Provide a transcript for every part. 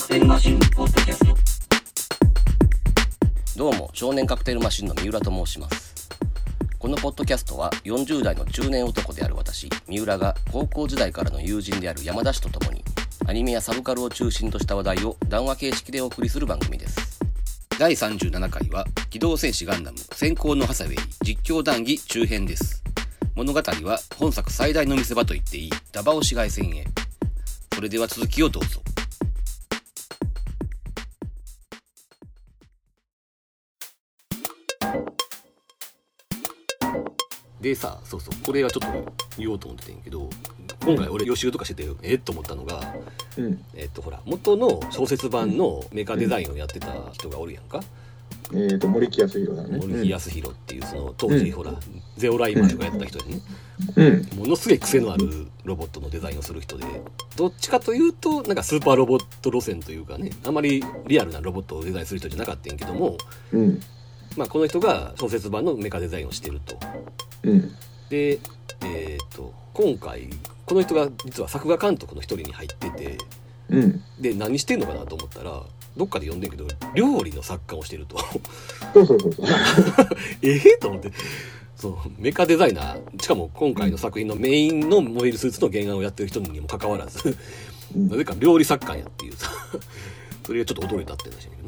クテルマシンポッドキャストどうも少年カクテルマシンの三浦と申します。このポッドキャストは40代の中年男である私三浦が高校時代からの友人である山田氏と共にアニメやサブカルを中心とした話題を談話形式でお送りする番組です。第37回は機動戦士ガンダム先行のハサウェイ実況談義中編です。物語は本作最大の見せ場と言っていいダバオ市街戦へ。それでは続きをどうぞ。でさそうそうこれはちょっと言おうと思ってたんやけど今回俺予習とかしててえっと思ったのがうん。えっとほら元の小説版のメカデザインをやってた人がおるやんか、えっ、ー、と、森木康弘さんね。森木康弘っていうその当時、うんほらゼオライマーとかやってた人でね、うん。ものすげえ癖のあるロボットのデザインをする人でどっちかというとなんかスーパーロボット路線というかねあまりリアルなロボットをデザインする人じゃなかったんやけども、うん。まあ、この人が小説版のメカデザインをしてると。うん。でえっ、と今回この人が実は作画監督の一人に入っててうん。で何してんのかなと思ったらどっかで読んでんけど料理の作家をしてると。そうそうそうそう。ええと思って。そうメカデザイナー。しかも今回の作品のメインのモビルスーツの原案をやってる人にもかかわらずうん。なぜか料理作家やっていう。さそれがちょっと驚いたって話だ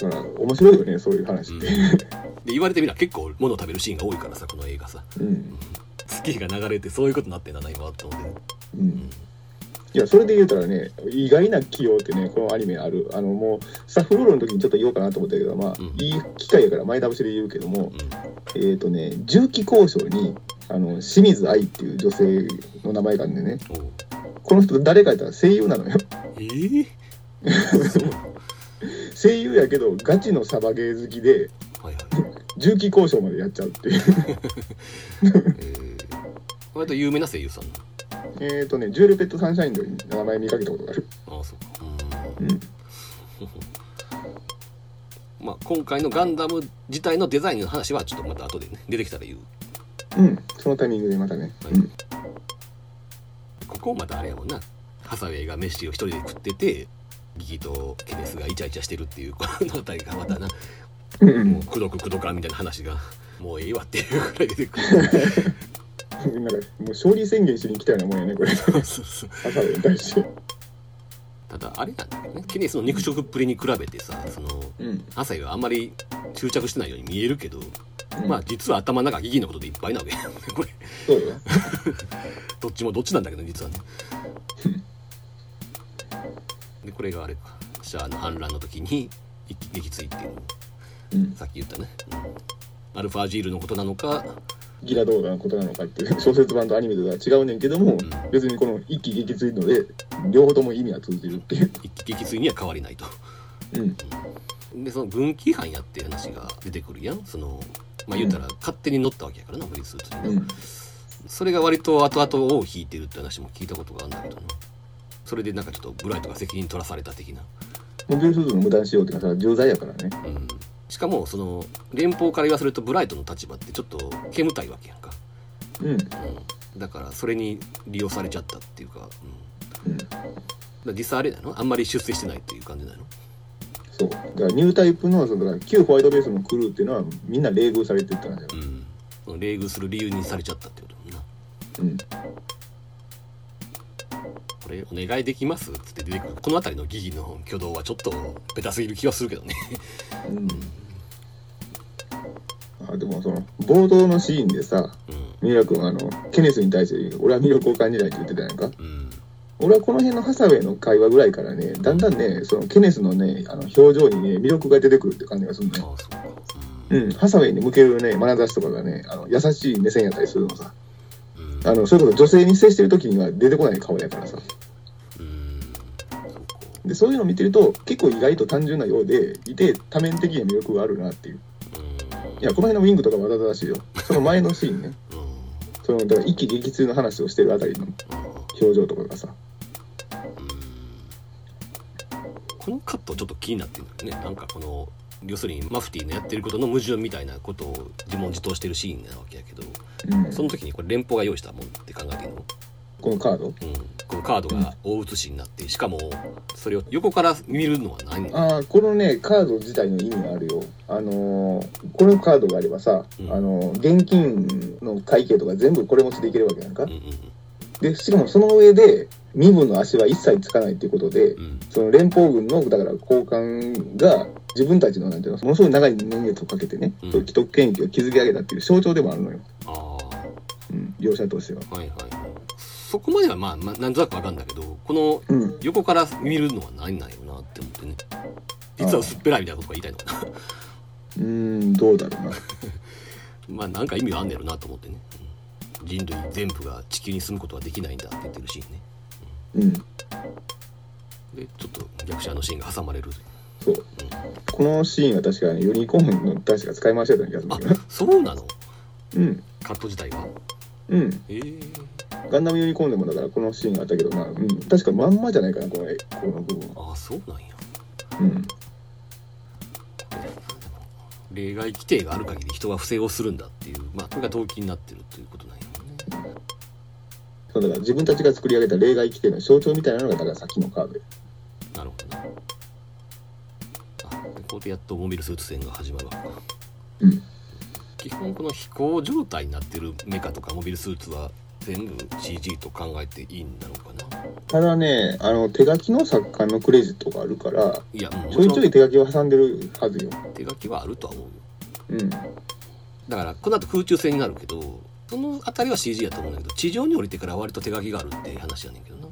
けどなだから、面白いよね、そういう話って。で言われてみれば結構物食べるシーンが多いからさこの映画さうん。月が流れてそういうことになってんだな今って思ってうん。いや、それで言うたらね、意外な起用ってね、このアニメある。あの、もう、スタッフロールの時にちょっと言おうかなと思ったけど、まあ、うんいい機会やから前倒しで言うけども、うんえっ、とね、重機交渉に、あの、清水愛っていう女性の名前があるんでね、この人誰かやったら声優なのよ。えー、声優やけど、ガチのサバゲー好きで、はいはい重機交渉までやっちゃうっていう。えー、割と有名な声優さんなえっとね、ジュエルペットサンシャインの名前見かけたことがある。ああそうかううんん。まあ今回のガンダム自体のデザインの話はちょっとまた後でね出てきたら言ううん。そのタイミングでまたね。はいうん。ここまたあれやもんなハサウェイが飯を一人で食っててギギとケネスがイチャイチャしてるっていうこの辺りがまたな。もうくどくくどかんみたいな話がもうええわっていうぐらい出てくる。なんかもう勝利宣言しに来たようなもんやねこれ。そうそうハサウェイに対してただあれなんだねケネスの肉食っぷりに比べてさそのうん。ハサウェイはあんまり執着してないように見えるけど、うん。まあ実は頭の中ギギのことでいっぱいなわけこれ。そうよ。どっちもどっちなんだけど実はねでこれがあれか。シャアの反乱の時に一気撃墜っていうん。さっき言ったね、うん、アルファジールのことなのかギラ動画のことなのかっていう小説版とアニメとは違うねんけども、ん。別にこの一気撃墜ので両方とも意味は通じるっていう。一気撃墜には変わりないと。うん。でその軍規違反やっていう話が出てくるやん。そのまあ言ったら勝手に乗ったわけやからなモビルスーツにな、うん。それが割と後々尾を引いてるって話も聞いたことがあるんだけどなそれでなんかちょっとブライトが責任取らされた的な。モビルスーツの無駄にしようっていうのはさ重罪やからね。うん。しかもその連邦から言わせるとブライトの立場ってちょっと煙たいわけやんか、うん。うん、だからそれに利用されちゃったっていうか,、うん、だかうんら実際あれなの？あんまり出世してないっていう感じなの？そう。だからニュータイプのその旧ホワイトベースのクルーっていうのはみんな冷遇されてったんだようん。冷遇する理由にされちゃったってことだな。うんこれお願いできます？っつって出てくる。この辺りの疑義の挙動はちょっとベタすぎる気はするけどね。うん。あでもその冒頭のシーンでさうミラ君あのケネスに対して俺は魅力を感じないって言ってたやんか。んうん。俺はこの辺のハサウェイの会話ぐらいからねだんだんねそのケネスのねあの表情にね魅力が出てくるって感じがするね。うん。ハサウェイに向けるね眼差しとかがねあの優しい目線やったりするのさ。うんあのそれこそ女性に接してる時には出てこない顔やからさ。でそういうのを見てると結構意外と単純なようでいて多面的な魅力があるなっていう。いやこの辺のウィングとかわざとらしいよその前のシーンね。そのだから一気撃墜の話をしてるあたりの表情とかがさ。このカットちょっと気になってるんだよね。なんかこの要するにマフティーのやってることの矛盾みたいなことを自問自答してるシーンなわけやけどうん。その時にこれ連邦が用意したもんって考えていいの？このカード？うん、このカードが大写しになってしかもそれを横から見るのは何？ああこのねカード自体の意味があるよ。あのーこのカードがあればさ、うん。あのー現金の会計とか全部これ持ちでいけるわけやんか。うんうんでしかもその上で身分の足は一切つかないっていうことでうんうん。その連邦軍のだから高官が自分たちのなんていうのものすごい長い年月をかけてね、うん。既得権益を築き上げたっていう象徴でもあるのよ、ああうん、業者としては。はいはいはい。そこまではまあ、まあ、なんとなくわかんだけどこのうん。横から見るのは何なんよなって思ってね。実は薄っぺらいみたいなことが言いたいのかな。うーんどうだろうな。まあなんか意味があんねやろなと思ってね、うん人類全部が地球に住むことはできないんだって言ってるシーンね。うん。でちょっと逆者のシーンが挟まれるそう。このシーンは確かにユニコーンの確か使い回してた気がするあんだけどそうなの？うん。カット自体が？うん。ええ。ガンダムユニコーンでもだからこのシーンがあったけどな、うん、確かまんまじゃないかなこの絵この部分は。あそうなんや。うん。例外規定がある限り人は不正をするんだっていうまあこれが動機になってるということなんやね。そうだから自分たちが作り上げた例外規定の象徴みたいなのがだからさっきのカードよなるほどな。あここでやっとモビルスーツ戦が始まるわ。うん。基本この飛行状態になってるメカとかモビルスーツは全部 CG と考えていいんだろうかな。ただねあの手書きの作家のクレジットがあるからいやもちょいちょい手書きを挟んでるはずよ。手書きはあるとは思ううん。だからこの後空中戦になるけどその辺りは CG やと思うんだけど地上に降りてから割と手書きがあるっていう話やねんけどな。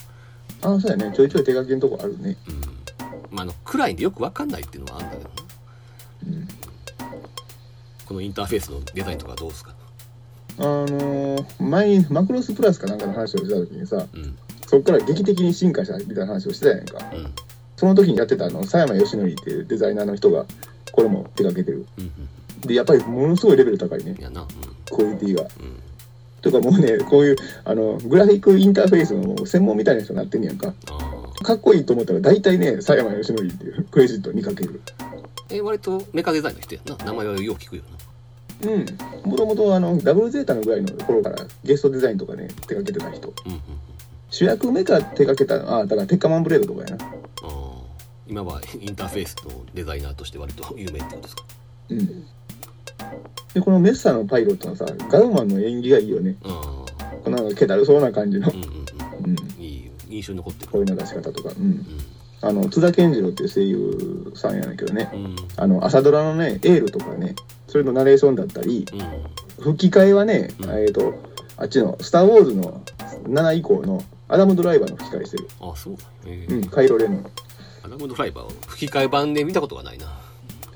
ああそうやね。ちょいちょい手書きのとこあるね。うんまああの暗いんでよく分かんないっていうのはあるんだけどなうん。このインターフェースのデザインとかどうですか？あのー前にマクロスプラスかなんかの話をした時にさうん。そっから劇的に進化したみたいな話をしてたやんか。うん。その時にやってたあの佐山義則っていうデザイナーの人がこれも手掛けてる。うんうでやっぱりものすごいレベル高いね。やなクオリティが。うん。うんとかもうねこういうあのグラフィックインターフェースの専門みたいな人になってんねやんか。ああかっこいいと思ったら大体ね佐山義則っていうクレジットにかける。え割とメカデザインの人やんな。名前はよう聞くよな。うん。もともとあのダブルゼータのぐらいの頃からゲストデザインとかね手掛けてた人。うんうんうん。主役メカ手掛けたあだからテッカマンブレードとかやな。ああ今はインターフェースのデザイナーとして割と 有名ってことですか？うん。でこのメッサのパイロットのさガウマンの演技がいいよね。ああこの気だるそうな感じの。う、んうんうん、うん印象に残ってる。声の出し方とか、うん、うん。あの津田健次郎っていう声優さんやねんけどね。うん。あの朝ドラのね「エール」とかねそれのナレーションだったりうん。吹き替えはね、うん。えっ、とあっちの「スター・ウォーズ」の7以降のアダム・ドライバーの吹き替えしてる。あそうだえ。うんーカイロ・レンのアダムドライバーを吹き替え版で見たことがないな。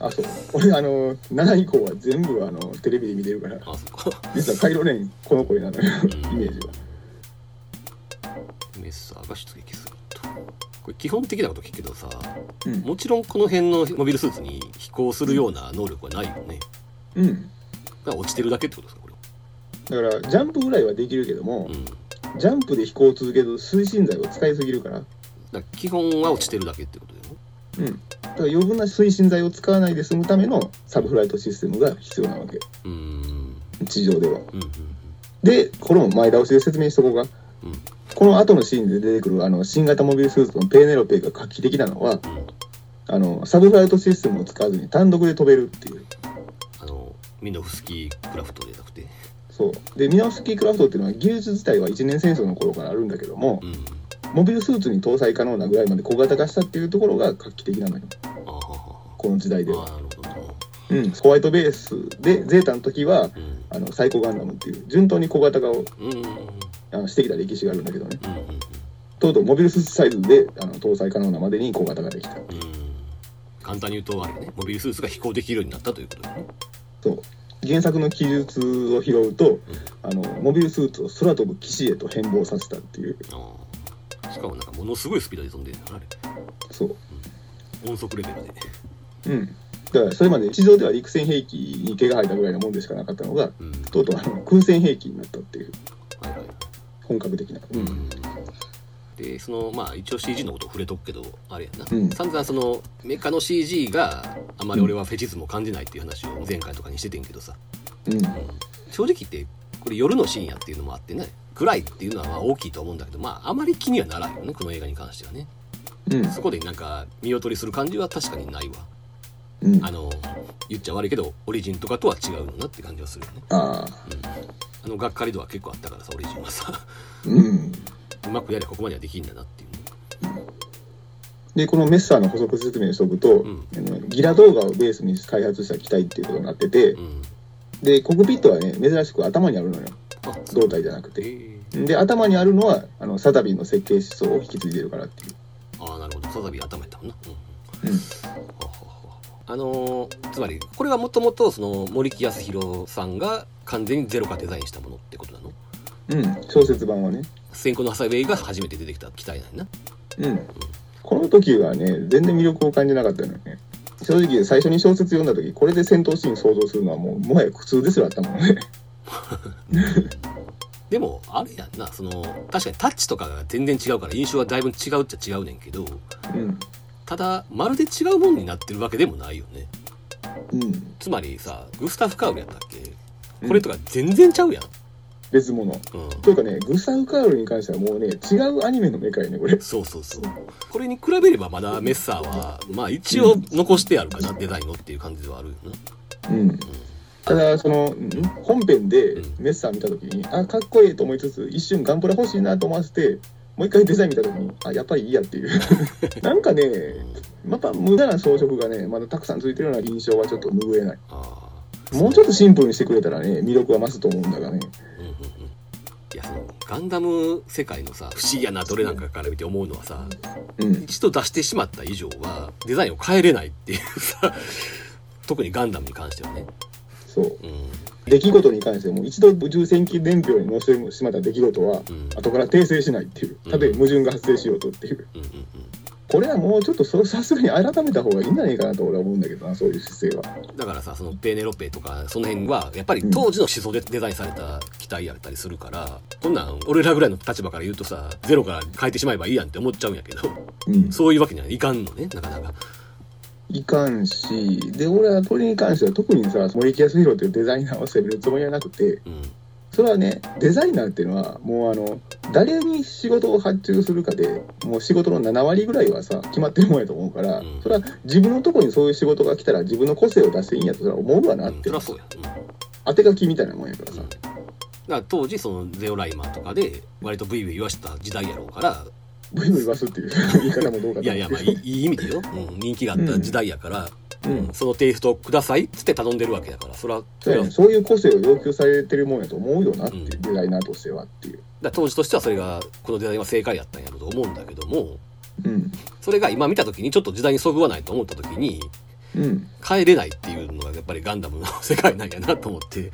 あそう。俺あの7以降は全部あのテレビで見てるから。あそっか。実はカイロ・レンこの声なのよ。うん。イメージはメッサーが出撃するとこれ基本的なこと聞くけどさうんもちろんこの辺のモビルスーツに飛行するような能力はないよねうんだから落ちてるだけってことですかこれだからジャンプぐらいはできるけども、うんジャンプで飛行を続ける推進剤を使いすぎるからだから基本は落ちてるだけってことだよねうんだから余分な推進剤を使わないで済むためのサブフライトシステムが必要なわけうん地上ではうんうんでこれも前倒しで説明しとこうかうんこの後のシーンで出てくるあの新型モビルスーツのペーネロペが画期的なのはうんあのサブフライトシステムを使わずに単独で飛べるっていう。あのミノフスキークラフトでなくて。そう。でミノフスキークラフトっていうのは技術自体は一年戦争の頃からあるんだけどもうん。モビルスーツに搭載可能なぐらいまで小型化したっていうところが画期的なのよ。この時代では。はあなるほど。なうん。ホワイトベースでゼータの時はうん。あのサイコガンダムっていう順当に小型化をあのしてきた歴史があるんだけどね。うんうんとうとうモビルスーツサイズであの搭載可能なまでに小型ができた。うん。簡単に言うとあれよね。モビルスーツが飛行できるようになったということだよね。そう。原作の記述を拾うと、あのモビルスーツを空飛ぶ騎士へと変貌させたっていう。しかもなんかものすごいスピードで飛んでるのあれ。そう。音速レベルで。うん。だからそれまで地上では陸戦兵器に毛が生えたぐらいのもんでしかなかったのがうん。とうとうあの空戦兵器になったっていう。はいはい本格的な、ううんん。でそのまあ一応 CG のこと触れとくけどあれやな、うん。散々そのメカの CG があまり俺はフェチズムを感じないっていう話を前回とかにしててんけどさ。うん。正直言ってこれ夜のシーンやっていうのもあってね。ぐらいっていうのはまあ大きいと思うんだけどまああまり気にはならんよねこの映画に関してはね。うん。そこでなんか見劣りする感じは確かにないわ。うん。あの言っちゃ悪いけどオリジンとかとは違うのなって感じはするよね。あああのがっかり度は結構あったからさオリジンはさ。うん。うまくやればここまではできんだなっていう。ねでこのメッサーの補足説明しておくと、うん。ギラ動画をベースに開発した機体っていうことになってて、うん。でコックピットはね珍しく頭にあるのよ。あ胴体じゃなくえてーで頭にあるのはあのサザビーの設計思想を引き継いでるからっていう。ああなるほど。サザビー頭やったもんな。うんうん。あのーつまりこれはもともとその森木康弘さんが完全にゼロからデザインしたものってことなの？うん小説版はね。先行のハサウェイが初めて出てきた機体なんやな。うん。この時はね全然魅力を感じなかったのよね。正直最初に小説読んだ時これで戦闘シーン想像するのはもうもはや苦痛ですらあったもんね。でもあれやんな。その確かにタッチとかが全然違うから印象はだいぶ違うっちゃ違うねんけどうん。ただまるで違うものになってるわけでもないよね。うん。つまりさグスタフ・カウルやったっけ？これとか全然ちゃうやん、別物。うん。というかねグスタフ・カールに関してはもうね違うアニメのメカやねこれ。そうそうそう。これに比べればまだメッサーはまあ一応残してあるかな、デザインのっていう感じではあるよな。うん。ただそのん？本編でうん。メッサー見た時にあかっこいいと思いつつ一瞬ガンプラ欲しいなと思わせてもう一回デザイン見た時にあやっぱりいいやっていう。なんかねまた無駄な装飾がねまだたくさんついてるような印象はちょっと拭えない。ああもうちょっとシンプルにしてくれたらね魅力は増すと思うんだがね。うんうんうん。いやそのガンダム世界のさ不思議やなどれなんかから見て思うのはさうん。一度出してしまった以上はデザインを変えれないっていうさ特にガンダムに関してはね。そう。うん。出来事に関しても一度宇宙戦記伝票に載せてしまった出来事はうん。後から訂正しないっていう。たとえ矛盾が発生しようとっていう。うんうんこれはもうちょっとそさすがに改めた方がいいんじゃないかなと俺は思うんだけどなそういう姿勢は。うんだからさそのペーネロペとかその辺はやっぱり当時の思想でデザインされた機体やったりするからこんなん俺らぐらいの立場から言うとさゼロから変えてしまえばいいやんって思っちゃうんやけどうん。そういうわけにはいかんのねなかなか。いかんしで俺はこれに関しては特にさ森木康弘というデザイナーを責めるつもりはなくて。うんそれはねデザイナーっていうのはもうあの誰に仕事を発注するかでもう仕事の7割ぐらいはさ決まってるもんやと思うから、うん。それは自分のところにそういう仕事が来たら自分の個性を出していいんやとそれは思うわなうん。って、そりゃそうや、うん。当て書きみたいなもんやからさ、だから当時そのゼオライマーとかで割とブイブイ言わした時代やろうからブイブイ言わすっていう言い方もどうかいやいやまあいい意味でよ、うん、人気があった時代やから、うん。そのテイストをくださいっつって頼んでるわけだからそれは。そね。そういう個性を要求されてるもんやと思うよなっていう、うんデザイナーとしてはっていう。だ当時としてはそれがこのデザインは正解やったんやろうと思うんだけどもうん。それが今見た時にちょっと時代にそぐわないと思った時にうん。変えれないっていうのがやっぱりガンダムの世界なんやなと思って、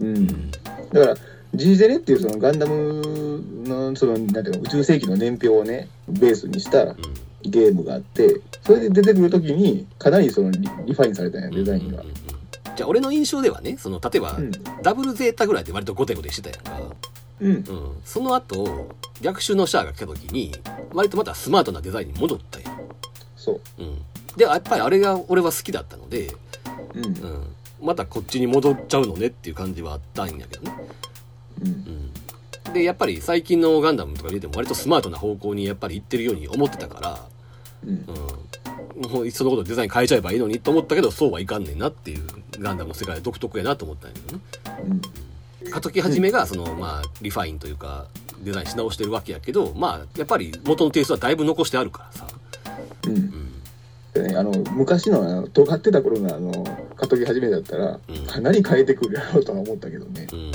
うん。だから G ゼネっていうそのガンダムのそのなんていうの宇宙世紀の年表をねベースにしたゲームがあってそれで出てくる時にかなりそのリリファインされたんやうんデザインが。うんうんうんじゃあ俺の印象ではねその例えば、うん。ダブルゼータぐらいで割とゴテゴテしてたやんか、うん。うん、その後逆襲のシャアが来た時に割とまたスマートなデザインに戻ったやん。そう。うん、でやっぱりあれが俺は好きだったので、うん。うん、またこっちに戻っちゃうのねっていう感じはあったんやけどね、うん。うん、でやっぱり最近のガンダムとか見ても割とスマートな方向にやっぱり行ってるように思ってたから、うん。うん、もういっそのことデザイン変えちゃえばいいのにと思ったけどそうはいかんねんなっていうガンダムの世界独特やなと思ったんやけどね。うん。カトキハジメがそのまあリファインというかデザインし直してるわけやけどまあやっぱり元のテイストはだいぶ残してあるからさ、うんねあの昔のあの尖ってた頃のあのカトキハジメだったらうん。かなり変えてくるやろうとは思ったけどね。うん。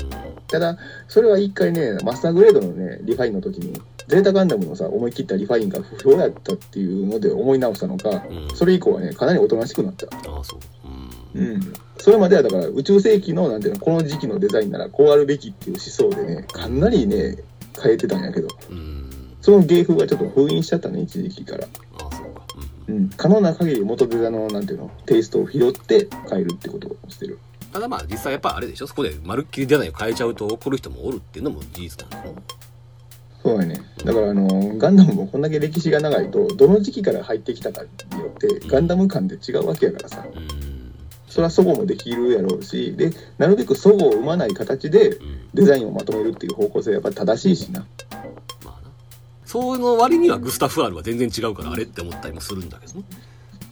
ただそれは一回ねマスターグレードのねリファインの時にゼータガンダムのさ思い切ったリファインが不評やったっていうので思い直したのかうん。それ以降はねかなりおとなしくなった。ああそう。うん。うん。それまではだから宇宙世紀のなんていうのこの時期のデザインならこうあるべきっていう思想でねかなりね変えてたんやけど。うん。その芸風がちょっと封印しちゃったね一時期から。あ可能な限り元デザのなんていうの？テイストを拾って変えるってことをしてる。ただまあ実際やっぱあれでしょ？そこでまるっきりデザインを変えちゃうと怒る人もおるっていうのも事実なんだよそうやね。だからあのガンダムもこんだけ歴史が長いとどの時期から入ってきたかによってガンダム感って違うわけやからさ。うん。そそれはそごもできるやろうしでなるべくそごを生まない形でうん。デザインをまとめるっていう方向性はやっぱり正しいしなまあなその割にはグスタフ・アールは全然違うからあれって思ったりもするんだけどね。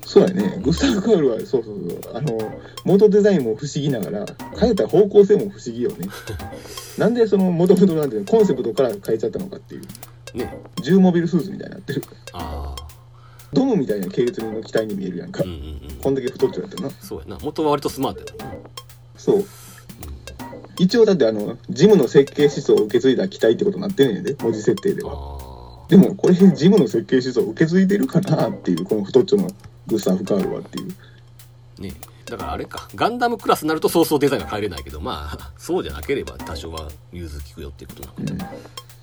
そうやね。グスタフ・カールはそうそうそう。あの元デザインも不思議ながら変えた方向性も不思議よね。なんでその元々なんていうのコンセプトから変えちゃったのかっていう。ね。重モビルスーツみたいになってる。ああドムみたいな系列の機体に見えるやんか、うんうんうん。こんだけ太っちゃってなそうやな。元は割とスマートやなそう。一応だってあのジムの設計思想を受け継いだ機体ってことになってんねんで文字設定では。あでもこれジムの設計思想を受け継いでるかなっていうこの太っちょのグスタフ・カールはっていう。あね。だからあれか。ガンダムクラスになるとそうそうデザインが変えれないけどまあ そうじゃなければ多少は融通きくよっていうことなのか。な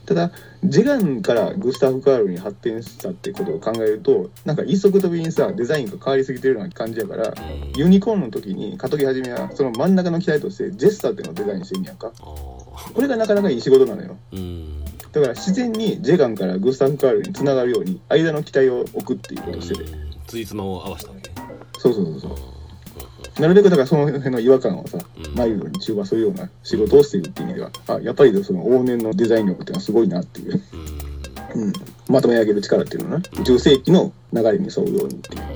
ただジガンからグスタフ・カールに発展したってことを考えるとなんか一足飛びにさデザインが変わりすぎてるような感じやからうん。ユニコーンの時にカトギはじめはその真ん中の機体としてジェスターっていうのをデザインしてんやんか。これがなかなかいい仕事なのよ。うんだから自然にジェガンからグスタフ・カールにつながるように間の機体を置くっていうことをしてて。ついつまを合わせたわけね。そうそうそうそう。なるべくだからその辺の違和感をさうん。マイルドに中和するような仕事をしているっていう意味ではあやっぱりその往年のデザイン力っていうのはすごいなっていう、うん。うん、まとめ上げる力っていうのはな。宇宙世紀の流れに沿うようにっていう。は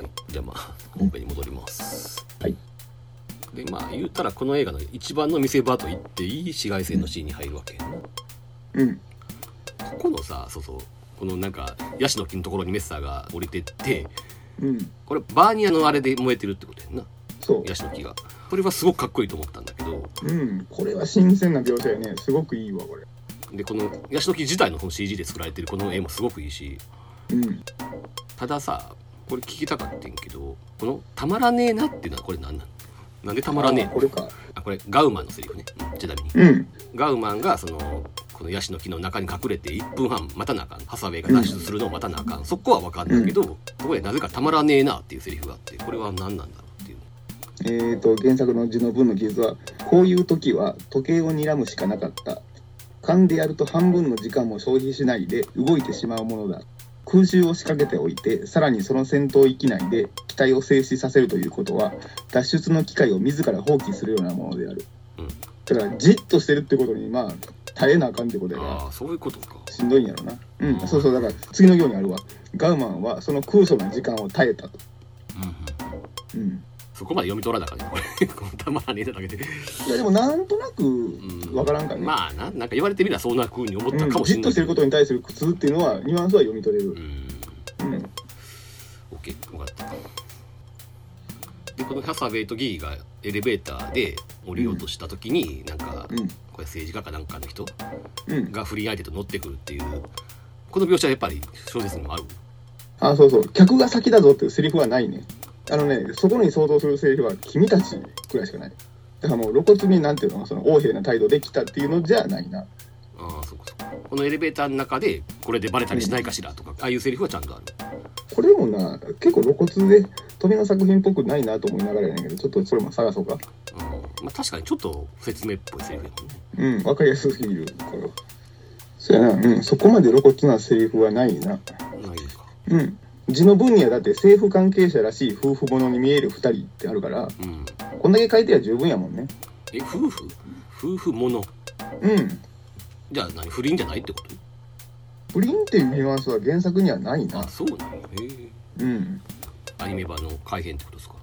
い。じゃあまあ本編に戻ります。はいでまあ言ったらこの映画の一番の見せ場と言っていい紫外線のシーンに入るわけうん。ここのさそうそう。このなんかヤシの木のところにメッサーが降りてってうん。これバーニアのあれで燃えてるってことやんな。そヤシの木が。これはすごくかっこいいと思ったんだけどううん。これは新鮮な描写やね。すごくいいわこれ。でこのヤシの木自体のこの CG で作られてるこの絵もすごくいいし。うん。たださこれ聞きたかってんけどこの「たまらねえな」っていうのはこれ何なのなんでたまらねえ。これか。あこれガウマンのセリフね。うんちなみに。うん。ガウマンがそのこのヤシの木の中に隠れて1分半待たなあかん。ハサウェイが脱出するのを待たなあかん、そこは分かんないけど、そこでなぜかたまらねえなっていうセリフがあってこれは何なんだろうっていう。えー、と原作の字の文の記述はこういう時は時計を睨むしかなかった。勘でやると半分の時間も消費しないで動いてしまうものだ空襲を仕掛けておいてさらにその戦闘域内で機体を静止させるということは脱出の機会を自ら放棄するようなものである。うん。だからじっとしてるってことにまあ耐えなあかんってことやああそういうことか。しんどいんやろな。うん。そうそうだから次のようにあるわ。ガウマンはその空想の時間を耐えたと。うんうん。うんそこまで読み取らなあかんねこれこのたまらねえなだけで。いやでもなんとなくうん。わからんかね、まあななんか言われてみればそんな風に思ったかもしれない。じっとしてることに対する苦痛っていうのはニュアンスは読み取れる。う、ん。うん、OK 分かった。でこのハサウェイとギーがエレベーターで降りようとした時に、なんか、うん。これ政治家かなんかの人うん、が不倫相手と乗ってくるっていうこの描写はやっぱり小説にもあるあそうそう。客が先だぞっていうセリフはないねあのねそこに相当するセリフは君たちくらいしかない。だからもう露骨になんていうのその横柄な態度できたっていうのじゃないな。ああそうかそうか。このエレベーターの中でこれでバレたりしないかしらとか、ああいうセリフはちゃんとある。これもな結構露骨で富の作品っぽくないなと思いながらやねんけどちょっとそれも探そうか。うん。まあ、確かにちょっと説明っぽいセリフやもんね。うん分かりやすすぎるこれはそうやな。うんそこまで露骨なセリフはないな。ないんか。うん字の文にはだって政府関係者らしい夫婦者に見える2人ってあるからうん。こんだけ書いては十分やもんね。え夫婦？夫婦ものうん。じゃあ何不倫じゃないってこと？不倫っていうニュアンスは原作にはないな。あそうなんやへえ。うん。アニメ版の改編ってことですか？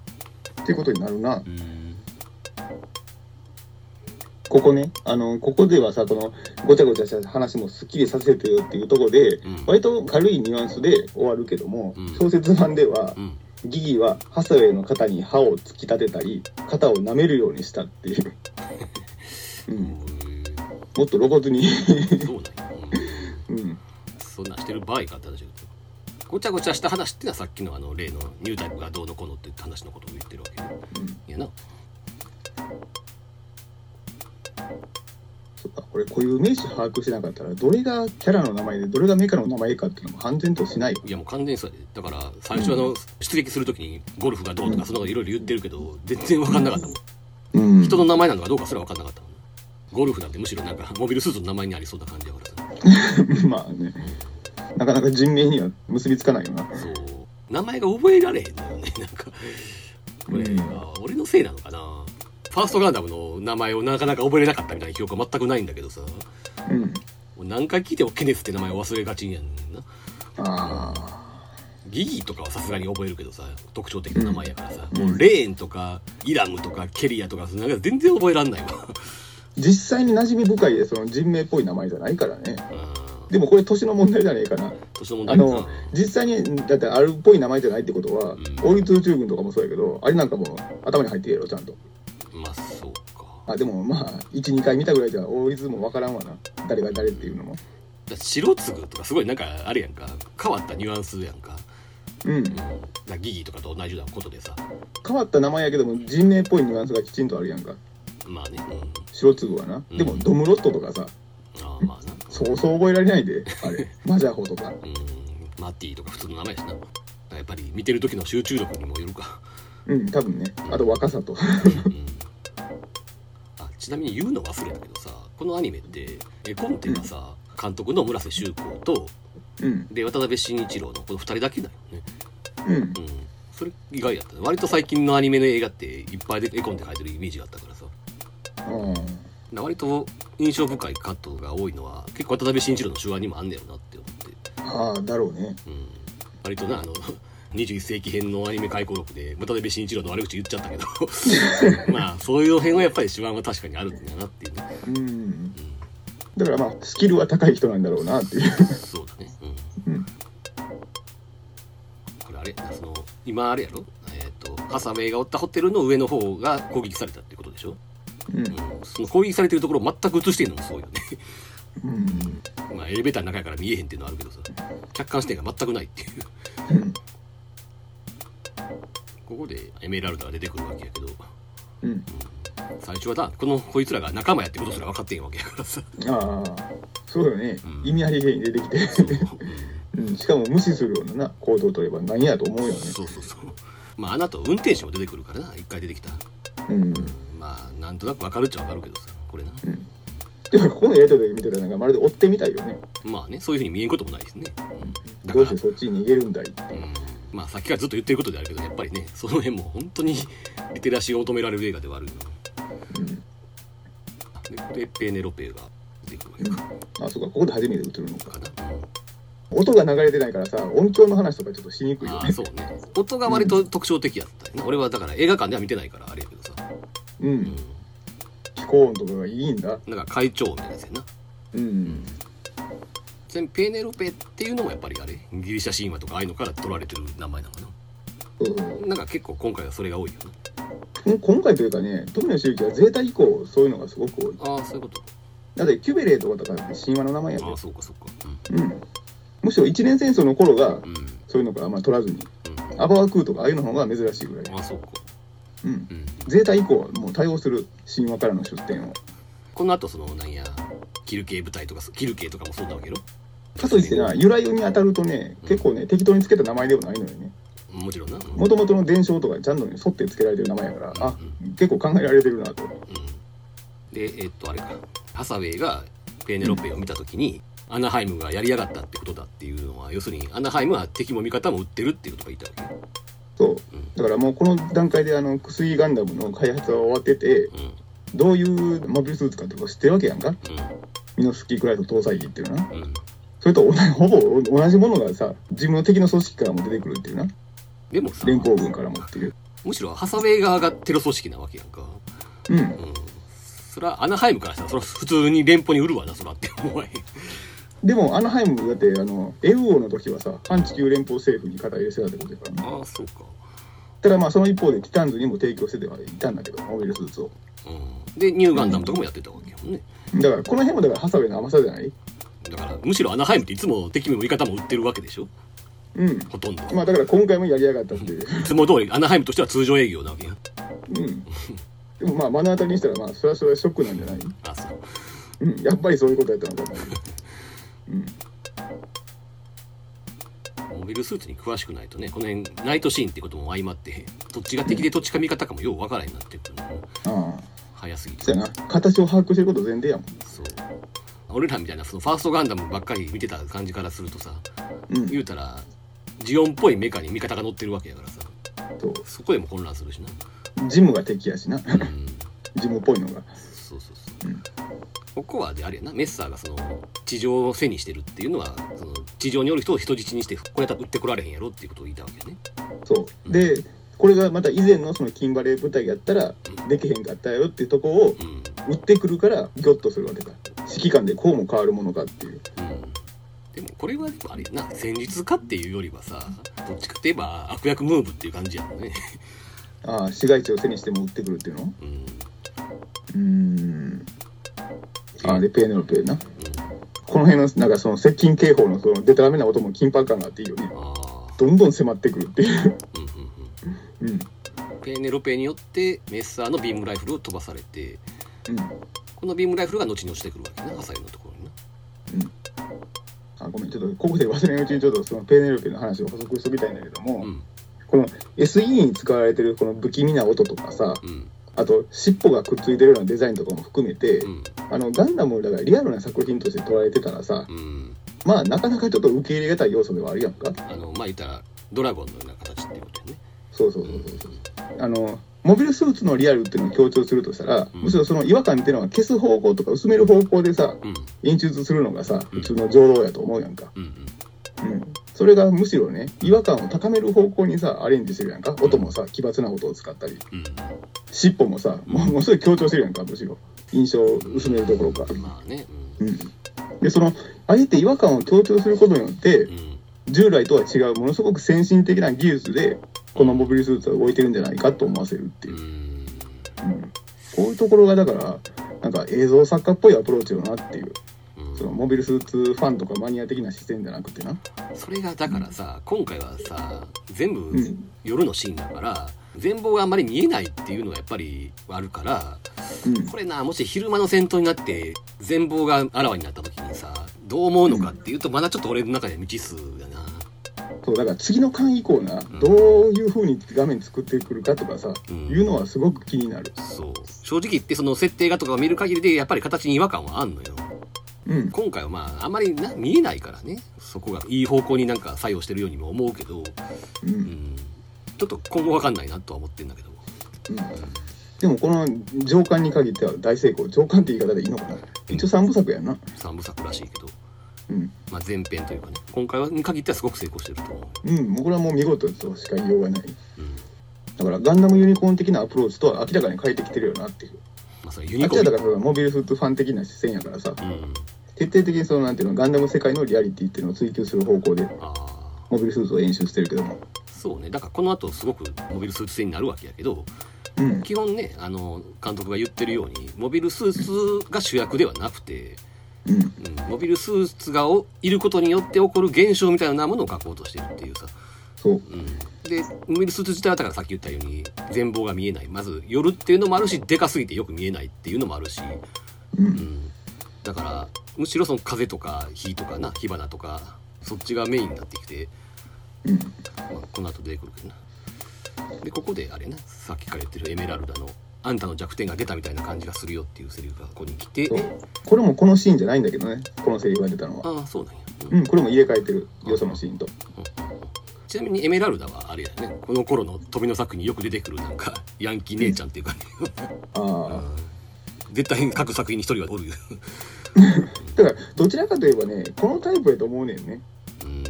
っていうことになるな。うんここねあのここではさこのごちゃごちゃした話もすっきりさせてよっていうところで、うん。割と軽いニュアンスで終わるけども、うん。小説版ではうん。ギギはハサウェイの肩に歯を突き立てたり肩を舐めるようにしたっていう、う、うんんもっと露骨に、そうなん。そんなんしてる場合かって話だごちゃごちゃした話っていうのはさっきのあの例のニュータイプがどうのこうのって話のことを言ってるわけ。いやなそっかこれ固有名詞把握しなかったらどれがキャラの名前でどれがメカの名前かっていうのも判然としないよ。いやもう完全にそだから最初あの出撃する時にゴルフがどうとかそのいろいろ言ってるけど全然分かんなかったもん。うん。人の名前なのかどうかすら分かんなかったもん。ゴルフなんてむしろなんかモビルスーツの名前にありそうな感じだからさ。まあね。なかなか人名には結びつかないよな。そう。名前が覚えられへんのよね。ねなんかこれ、うん。あ俺のせいなのかなファーストガンダムの名前をなかなか覚えれなかったみたいな記憶は全くないんだけどさ。もうん。う何回聞いてもケネスって名前を忘れがちにやんな。ああギギとかはさすがに覚えるけどさ特徴的な名前やからさ、うんもうレーンとかイラムとかケリアとかなんか全然覚えらんないわ。実際に馴染み深いその人名っぽい名前じゃないからね。うんでもこれ年の問題じゃねえかな。年の問題かあの実際にだってあるっぽい名前じゃないってことは、ん。王立宇宙軍とかもそうやけどあれなんかもう頭に入ってるやろちゃんとまあそうか。あでもまあ12回見たぐらいじゃ王立もわからんわな。誰が誰っていうのも。だ白継とかすごいなんかあれやんか。変わったニュアンスやんか,、うん。うん、ギギとかと同じようなことでさ。変わった名前やけども人名っぽいニュアンスがきちんとあるやんか。まあね、うん、白粒はな、うん。でもドムロットとかさ。ああまあな。そうそう覚えられないであれ。マジャホとか。うん。マッティとか普通の名前やしな。やっぱり見てる時の集中力にもよるか、うん多分ね。あと若さと。うん、あちなみに言うの忘れたけどさこのアニメって絵コンテがさ、監督の村瀬修子とうん。で渡辺慎一郎のこの2人だけだよね。うん。うん。それ意外やったね。割と最近のアニメの映画っていっぱいで絵コンテ書いてるイメージがあったからさ。あ割と印象深いカットが多いのは結構渡辺慎一郎の手腕にもあんねやろなって思って、あああだろうね。うん、割となあの21世紀編のアニメ回顧録で渡辺慎一郎の悪口言っちゃったけど。まあそういう辺はやっぱり手腕は確かにあるんだなっていうね、うん。だからまあスキルは高い人なんだろうなっていう。そうだね。うん、うん。これあれ？その今あれやろ？えっ、とハサウェイがおったホテルの上の方が攻撃されたってことでしょ、うん。うん、その攻撃されてるところを全く映してるのもすごいよね。うん。まあエレベーターの中やから見えへんっていうのはあるけどさ客観視点が全くないっていう。うんここでエメラルダが出てくるわけやけど。うん。最初はなこのこいつらが仲間やってことすら分かってんわけやからさ、ああ。そうだね、うん。意味ありげに出てきて、うん、しかも無視するようなな行動を取れば何やと思うよね。そうそうそう。まああの後運転手も出てくるからな。一回出てきた。うん。まあなんとなく分かるっちゃ分かるけどさこれな。でもここのやりとりで見てたらなんかまるで追ってみたいよね。まあねそういうふうに見えんこともないですね、うん、だどうしてそっちに逃げるんだいって。うんまあさっきからずっと言ってることであるけどやっぱりねその辺も本当にリテラシーを求められる映画ではあるようんでペーネロペが出てくるわけかあそうかここで初めて映るのか。かな、うん音が流れてないからさ音響の話とかちょっとしにくいよね。そうね。音が割と特徴的やったよな、俺はだから映画館では見てないからあれやけどさ、ううん。ん、気候音とかがいいんだ。なんか会長みたいなやつやな。うん。ちなみにペーネロペっていうのもやっぱりあれギリシャ神話とかああいうのから取られてる名前なのかそうななんか結構今回はそれが多いようん今回というかね富野周一はゼータ以降そういうのがすごく多い。なああそういうこと。だってキュベレーとかとか神話の名前やで。ああそうかそうか。うん。むしろ一年戦争の頃がうん。うんそういうのからあんまり取らずにうん。アバワクーとかああいうの方が珍しいぐらい。ああそうか。うん。うん。ゼータ以降はもう対応する神話からの出典を。この後そのなんやキルケー部隊とかキルケーとかもそうなわけよかといってな由来に当たるとね結構ね適当につけた名前ではないのよね。もちろんな。もともとの伝承とかちゃんとね沿ってつけられてる名前やからあ結構考えられてるなと。うん。でえっとあれか。ハサウェイがペーネロペを見た時に、アナハイムがやりやがったってことだっていうのは要するにアナハイムは敵も味方も売ってるっていうことが言ったわけ。そう。だからもうこの段階であのクスィーガンダムの開発は終わっててうん。どういうモビルスーツかって知ってるわけやんか。ミノフスキークラフト搭載機っていうのは。うんそれと同じ ほぼ同じものがさ自分の敵の組織からも出てくるっていうな。でもさ連邦軍からもっていう。むしろハサウェイ側がテロ組織なわけやんか。うん。うん。それはアナハイムからしたらそれは普通に連邦に売るわなそらって思わへん。でもアナハイムだってあの LO の時はさ反地球連邦政府に肩入れしてたってことやからね。ああそうか。ただまあその一方でティタンズにも提供しててはいたんだけどモビルスーツをうん。でニューガンダムとかもやってたわけやもんね。だからこの辺もだからハサウェイの甘さじゃない？だからむしろアナハイムっていつも敵も味方も売ってるわけでしょ？うん。ほとんど。まあだから今回もやりやがったっていう。いつも通りアナハイムとしては通常営業なわけやうん。でもまあ目の当たりにしたらまあそれはそれはショックなんじゃない？あそう。うん。やっぱりそういうことやったのかっていううん。モビルスーツに詳しくないとねこの辺ナイトシーンってことも相まってどっちが敵でどっちが味方かもよう分からんようになってくるのああ。早すぎて。そうやな。形を把握してること前提やもん。そう俺らみたいなそのファーストガンダムばっかり見てた感じからするとさうん。言うたらジオンっぽいメカに味方が乗ってるわけやからさ。そこでも混乱するしな。ジムが敵やしな。うん。ジムっぽいのが。そうそうそう、うん。ここはであれやな。メッサーがその地上を背にしてるっていうのはその地上におる人を人質にしてこれやったら撃ってこられへんやろっていうことを言いたわけやね。そう。でこれがまた以前のそのキンバレー部隊やったらできへんかったよっていうとこをうん。撃ってくるからギョッとするわけだ指揮官でこうも変わるものかっていう。うんでもこれはあれやな戦術家っていうよりはさどっちかって言えば悪役ムーブっていう感じやもんね。ああ市街地を背にしても撃ってくるっていうの？うん。ああでペーネロペな。うんこの辺のなんかその接近警報のそのデタラメな音も緊迫感があっていいよね。どんどん迫ってくるっていう。うん。ペーネロペによってメッサーのビームライフルを飛ばされてうんこのビームライフルが後に落ちてくるわけやなハサイのところにな。あごめんちょっとここで忘れないうちにちょっとそのペーネロペの話を補足しときたいんだけども、うん。この SE に使われてるこの不気味な音とかさうん。あと尻尾がくっついてるようなデザインとかも含めて、うん。あのガンダムだからリアルな作品として捉えてたらさうん。まあなかなかちょっと受け入れがたい要素ではあるやんか。あのまあ言ったらドラゴンのような形っていうことやね。そうそうそうそうそう。あのモビルスーツのリアルっていうのを強調するとしたら、うん。むしろその違和感っていうのは消す方向とか薄める方向でさうん。演出するのがさうん。普通の情動やと思うやんか、うんそれがむしろね違和感を高める方向にさアレンジしてるやんか。音もさ奇抜な音を使ったり。うん。尻尾もさもうすごい強調してるやんかむしろ。印象を薄めるどころか、まあね。うん、でそのあえて違和感を強調することによって従来とは違うものすごく先進的な技術でこのモビルスーツは動いてるんじゃないかと思わせるっていう。う、ん。うん、こういうところがだからなんか映像作家っぽいアプローチよなっていう。うん。そのモビルスーツファンとかマニア的な視線じゃなくてな、それがだからさ今回はさ全部うん。夜のシーンだから全貌があんまり見えないっていうのがやっぱりあるからうん、これなもし昼間の戦闘になって全貌があらわになった時にさどう思うのかっていうとまだちょっと俺の中で未知数だなそうだから次の巻以降な、ん。どういう風に画面作ってくるかとかさ、うん。いうのはすごく気になる。そう。正直言ってその設定画とかを見る限りでやっぱり形に違和感はあんのよ。うん。今回はまああんまりな見えないからね。そこがいい方向になんか作用してるようにも思うけど、ううん。ん、ちょっと今後わかんないなとは思ってんだけど。うん。でもこの上巻に限っては大成功。上巻って言い方でいいのかな。一応三部作やんな。三部作らしいけど、うん。まあ、前編というかね。今回に限ってはすごく成功してると思う、うん。もうこれはもう見事としか言いようがない。うん。だからガンダムユニコーン的なアプローチとは明らかに変えてきてるよなっていう。まあ、それユあニコーンっちはだからそのモビルスーツファン的な視線やからさ。うん。徹底的にそのなんていうのガンダム世界のリアリティっていうのを追求する方向でモビルスーツを演出してるけども。そうね。だからこの後すごくモビルスーツ戦になるわけやけどうん。基本ねあの監督が言ってるようにモビルスーツが主役ではなくて、うん。うん、モビルスーツがおいることによって起こる現象みたいなものを描こうとしてるっていうさ、そう。うん、でモビルスーツ自体はだからさっき言ったように全貌が見えないまず夜っていうのもあるしでかすぎてよく見えないっていうのもあるし、ううん。ん、だからむしろその風とか火とかな火花とかそっちがメインになってきて、うん。まあ、この後出てくるけどな。でここであれなさっきから言ってるエメラルダのあんたの弱点が出たみたいな感じがするよっていうセリフがここに来て。これもこのシーンじゃないんだけどね。このセリフが出たのは。ああそうなんや、うん。うんこれも入れ替えてるよそのシーンと。ちなみにエメラルダはあれやね。この頃の飛びの作によく出てくるなんか ヤンキー姉ちゃんっていうかね、ああ絶対各作品に一人はおる。よ、だからどちらかといえばねこのタイプやと思うねんね。うん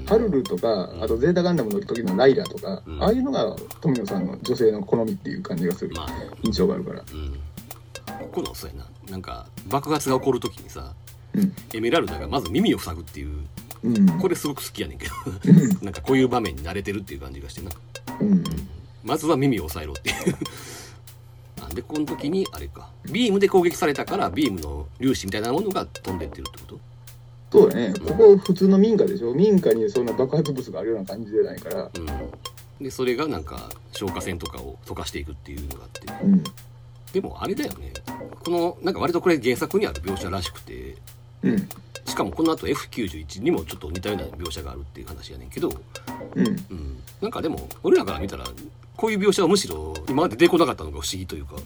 ハルルとかあとゼータガンダムの時のライラとか、うん。ああいうのが富野さんの女性の好みっていう感じがする印象があるから。うん。ここのそうやななんか爆発が起こる時にさうん。エメラルダがまず耳を塞ぐっていううん。これすごく好きやねんけどうん。なんかこういう場面に慣れてるっていう感じがしてなうん。まずは耳を押さえろっていう。あでこの時にあれか。ビームで攻撃されたからビームの粒子みたいなものが飛んでってるってこと？そうだね。ここ普通の民家でしょ？民家にそんな爆発物があるような感じじゃないから。うん。でそれがなんか消火栓とかを溶かしていくっていうのがあって。うん。でもあれだよね。このなんか割とこれ原作にある描写らしくて。うん。しかもこの後 F91 にもちょっと似たような描写があるっていう話やねんけど、うん。うん、なんかでも俺らから見たらこういう描写はむしろ今まで出てこなかったのが不思議というか。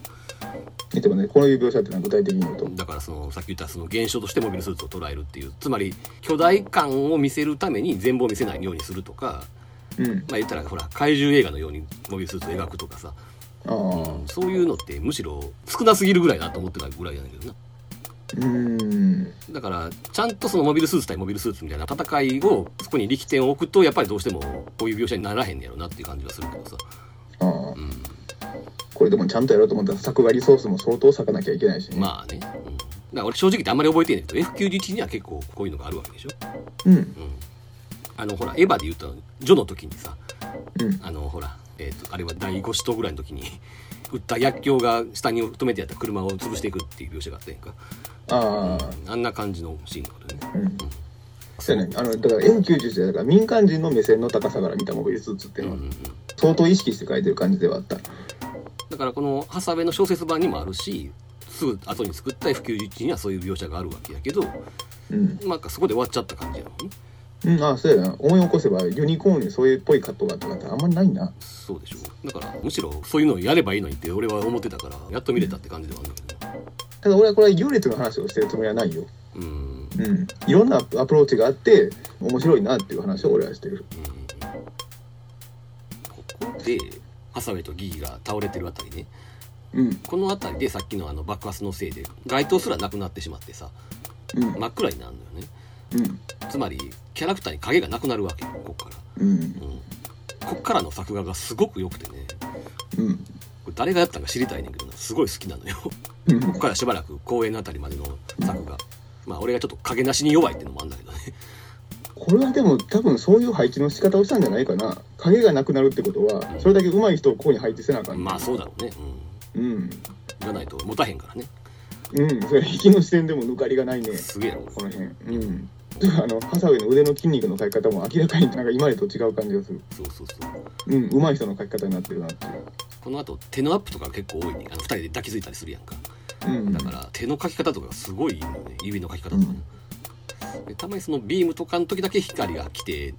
でもねこういう描写ってのは具体的に言うと。だからそのさっき言ったその現象としてモビルスーツを捉えるっていう。つまり巨大感を見せるために全貌を見せないようにするとか。うん。まあ言ったらほら怪獣映画のようにモビルスーツを描くとかさ、ああ。うんそういうのってむしろ少なすぎるぐらいなと思ってたぐらいなんだけどな。うん。だからちゃんとそのモビルスーツ対モビルスーツみたいな戦いをそこに力点を置くとやっぱりどうしてもこういう描写にならへんねやろなっていう感じはするけどさ、うん、これでもちゃんとやろうと思ったら作画リソースも相当割かなきゃいけないしね。まあね、うん、だから俺正直言ってあんまり覚えてんね。んけど F91 には結構こういうのがあるわけでしょ、うん。うん、あのほらエヴァで言うとジョの時にさうん。あのほら、えー、とあれは第5使徒ぐらいの時に撃った薬莢が下に止めてやった車を潰していくっていう描写があったやんか、あああんな感じのシーンとかでね。うんそうやねあのだから F91 だから民間人の目線の高さから見たモビルスーツっていうのは。相当意識して書いてる感じではあった。だからこのハサウェイの小説版にもあるしすぐ後に作った F91 にはそういう描写があるわけやけどうん、なんかそこで終わっちゃった感じやもんね。うん、あそうやな。思い起こせばユニコーンにそういうっぽいカットがあったなんてあんまりないな。そうでしょだからむしろそういうのをやればいいのにって俺は思ってたからやっと見れたって感じではあるんだけど。ただ俺はこれは優劣の話をしてるつもりはないようん。うん。うんいろんなアプローチがあって面白いなっていう話を俺はしてる。ここでハサウェイとギギが倒れてるあたりね。うん。この辺りでさっきのあの爆発のせいで街灯すらなくなってしまってさうん。真っ暗になるのよね。うん。つまりキャラクターに影がなくなるわけよこっから、うん。うん、こっからの作画がすごく良くてね。うん。これ誰がやったんか知りたいねんけどな。すごい好きなのよ。うん。ここからしばらく公園のあたりまでの作画まあ俺がちょっと影なしに弱いっていうのもあるんだけどね。これはでも多分そういう配置の仕方をしたんじゃないかな。影がなくなるってことはそれだけ上手い人をここに配置せなあかん。まあそうだろうね。うん。うん。じゃないと持たへんからね。うん。それ引きの視点でも抜かりがないね。すげえな。この辺。うん あのハサウェイの腕の筋肉の描き方も明らかになんか今までと違う感じがする。そうそうそう。うん上手い人の描き方になってるなっていう。この後手のアップとか結構多いね。あの2人で抱きついたりするやんか。うんだから手の描き方とかがすごいいいのね。指の描き方とかね、でたまにそのビームとかの時だけ光が来て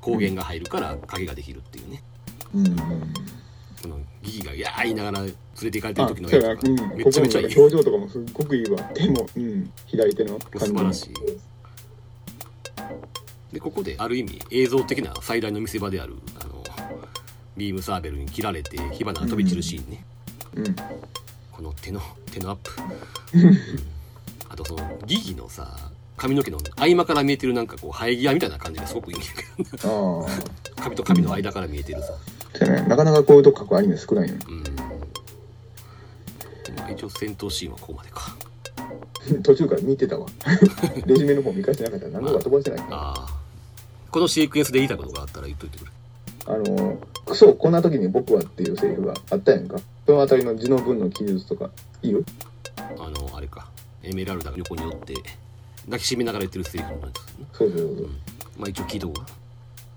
光源が入るから影ができるっていうね。うんこのギギが「いやー」言いながら連れて行かれてるあ時のとかうん、めちゃめちゃいい。表情とかもすっごくいいわ。手も、うん、左手の素晴らしいでここである意味映像的な最大の見せ場であるあのビームサーベルに切られて火花が飛び散るシーンね、うん。この手の手のアップ、うん。あとそのギギのさ髪の毛の合間から見えてるなんかこう生え際みたいな感じがすごくいいんだけど。髪と髪の間から見えてるさ。ね。なかなかこういうとこ描くアニメ少ないよね。うん。一応戦闘シーンはここまでか 途中から見てたわ。レジュメの方見返してなかった。ら何度か飛ばしてない。ああこのシークエンスで言いたいことがあったら言っといてくれ。あのクソこんな時に僕はっていうセリフがあったやんか。そのあたりの字の文の記述とかいるあのあれか。エメラルダが横に寄って抱きしめながら言ってるセリフなんですよね。そうそうそうまあ一応聞いとこうか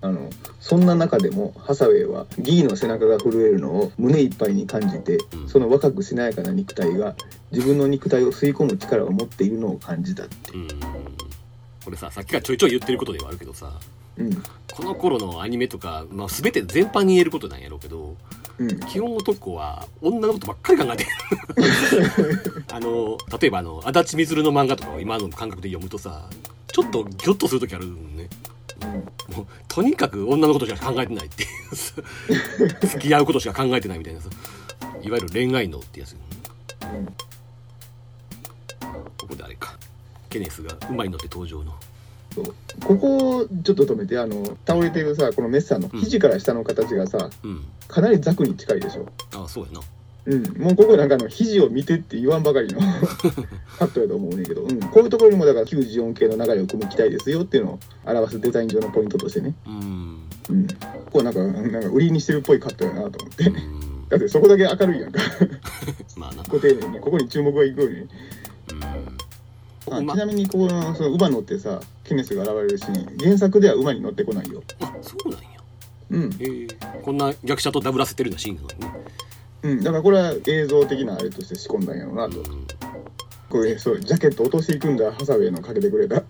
あのそんな中でもハサウェイはギーの背中が震えるのを胸いっぱいに感じて、うんその若くしなやかな肉体が自分の肉体を吸い込む力を持っているのを感じたって。うん。これささっきからちょいちょい言ってることではあるけどさうん。この頃のアニメとか、まあ、全て全般に言えることなんやろうけどうん。基本男は女のことばっかり考えてる。あの例えばあの足立みずるの漫画とかを今の感覚で読むとさちょっとギョッとする時あるねもうとにかく女のことしか考えてないっていう付き合うことしか考えてないみたいなさいわゆる恋愛脳ってやつ。うんここであれか。ケネスが馬に乗って登場の。ここをちょっと止めてあの倒れてるさこのメッサーの肘から下の形がさ、うん。かなりザクに近いでしょ。ああそうやなうん、もうここなんかあの肘を見てって言わんばかりのカットやと思うねんけど、うん、こういうところにもだから94系の流れを組む機体ですよっていうのを表すデザイン上のポイントとしてね、うん。うん、ここはなんかなんか売りにしてるっぽいカットやなと思って。うん。だってそこだけ明るいやんか。まあ丁寧に。ここに注目がいくよね。うん。まあちなみにここのその馬乗ってさケネスが現れるシーン。原作では馬に乗ってこないよ。あそうなんや。うん、ええ。こんな逆者とダブらせてるようなシーンなのにねうん、だからこれは映像的なあれとして仕込んだんやろうなと、うんこれそうジャケット落としていくんだハサウェイのかけてくれた。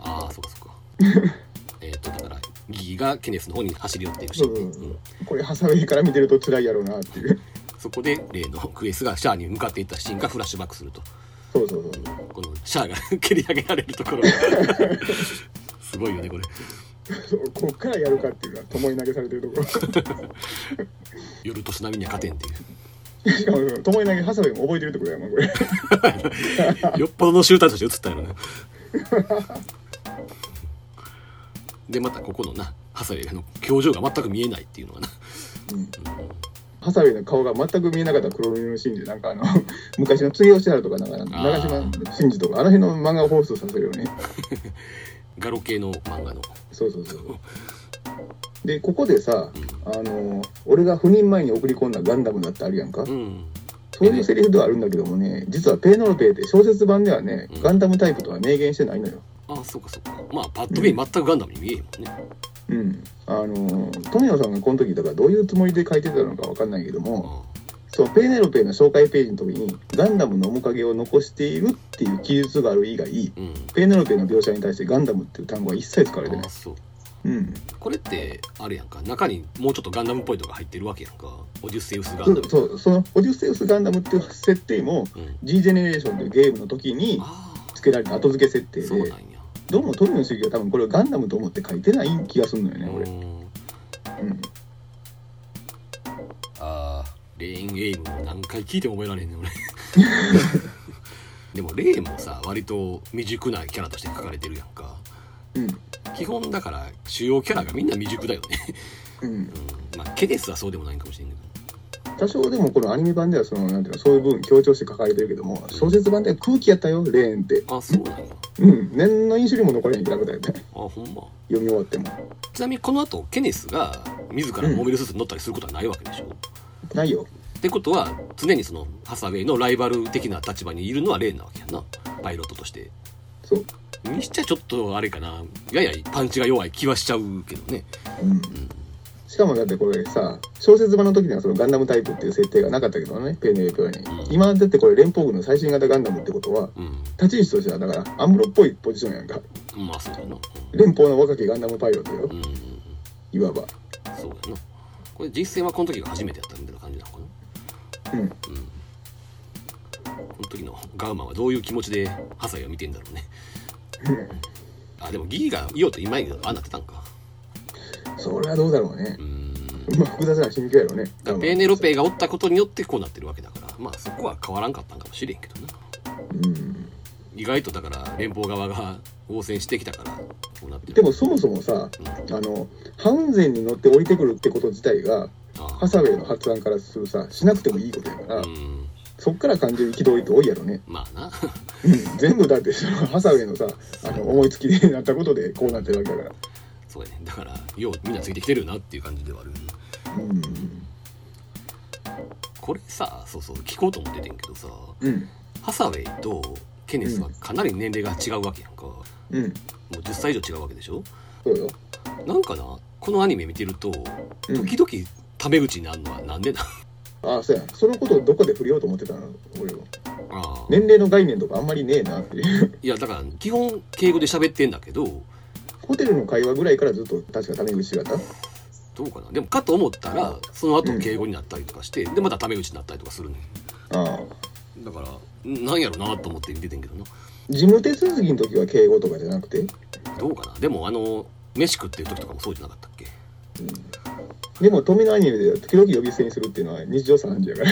ああそうかそうか。えっとだからギギがケネスの方に走り寄っていくシーンね、そうそうそう。うんこれハサウェイから見てると辛いやろうなっていう。そこで例のクエスがシャアに向かっていったシーンがフラッシュバックすると。そうそうそう。このシャアが 蹴り上げられるところが。すごいよねこれ。そうこっからやるかっていうのはともに投げされてるところ。夜と津波には勝てんっていうしかもともに投げハサウェイも覚えてるってことやもんこれ。よっぽどの集団として映ったよねでまたここのなハサウェイの表情が全く見えないっていうのはな。ハサウェイの顔が全く見えなかった黒塗りのシーンでなんかあの昔の次吉原とかなんかあ長ー嶋真司とかあの辺の漫画を放送させるよね。ガロ系の漫画の。そうそうそうでここでさあの俺が赴任前に送り込んだガンダムだってあるやんか。うん。そういうセリフではあるんだけどもね実はペーノロペーって小説版ではねうん。ガンダムタイプとは明言してないのよ。あそうかそうか。まあパッと見全くガンダムに見えへんもんね。うん。あの富野さんがこの時だからどういうつもりで書いてたのかわかんないけどもそのペーネロペーの紹介ページの時にガンダムの面影を残しているっていう記述がある以外うん、うんペーネロペーの描写に対してガンダムっていう単語は一切使われてない。あそううん。これってあれやんか。中にもうちょっとガンダムっぽいとか入ってるわけやんか。オデュッセウスガンダム。そうそのオデュッセウスガンダムっていう設定もうん。G ジェネレーションというゲームの時にあ付けられた後付け設定で。あそうなんや。どうも富野主義は多分これをガンダムと思って書いてない気がするのよね俺。うん。うん。あーレーンエイムも何回聞いても覚えられへんねん俺。でもレーンもさ割と未熟なキャラとして書かれてるやんかうん。基本だから主要キャラがみんな未熟だよね、うん。うん、まあケネスはそうでもないんかもしれんけど。多少でもこのアニメ版ではそのなんていうのそういう部分強調して書かれてるけども小説版では空気やったよレーンって。あそうなんやうん。念の印象にも残りへんキャラクターやったあほんま。読み終わっても。ちなみにこの後ケネスが自らモビルスーツに乗ったりすることはないわけでしょ、ないよ。ってことは常にそのハサウェイのライバル的な立場にいるのはレーンなわけやな。パイロットとしてそう。にしちゃちょっとあれかな。ややパンチが弱い気はしちゃうけどね。うん。しかもだってこれさ小説版の時にはそのガンダムタイプっていう設定がなかったけどねペーネレペはに、うん。今だってこれ連邦軍の最新型ガンダムってことはうん。立ち位置としてはだからアムロっぽいポジションやんか。まあそうやな。連邦の若きガンダムパイロットよ。うん、うん、いわば。そうやな。これ実戦はこの時が初めてやったみたいな感じなのかな。うんこの時のガウマンはどういう気持ちでハサウェイを見てんだろうね。あでもギーがイオと今井がああなってたんか。それはどうだろうね。うん。まあ複雑な心境やろうね。ペーネロペイがおったことによってこうなってるわけだから。まあそこは変わらんかったんかもしれんけどな。うん。意外とだから連邦側が応戦してきたからこうなってる。でもそもそもさあのハウンゼンに乗って降りてくるってこと自体があ。ハサウェイの発案からするさしなくてもいいことやから、うんそっから感じる憤りって多いやろね、まあな。うん、全部だってそのハサウェイのさあの思いつきでなったことでこうなってるわけだから。そうやね。だからようみんなついてきてるよなっていう感じではあるうん。これさそうそう聞こうと思っててんけどさうん。ハサウェイとケネスはかなり年齢が違うわけやんか。もうん。う10歳以上違うわけでしょ？そうよ。なんかなこのアニメ見てるとうん。時々タメ口になるのはなんでなああそうや。そのことをどこで触れようと思ってたの？俺は。あー。年齢の概念とかあんまりねえなっていう。いやだから基本敬語で喋ってんだけどホテルの会話ぐらいからずっと確かタメ口があった？どうかな？でもかと思ったらその後敬語になったりとかして、でまたタメ口になったりとかするねああ。だからなんやろなと思って見ててんけどな。事務手続きの時は敬語とかじゃなくて？どうかな？でもあの飯食ってる時とかもそうじゃなかったっけ？でも富のアニメでは時々呼び捨てにするっていうのは日常茶飯事やから。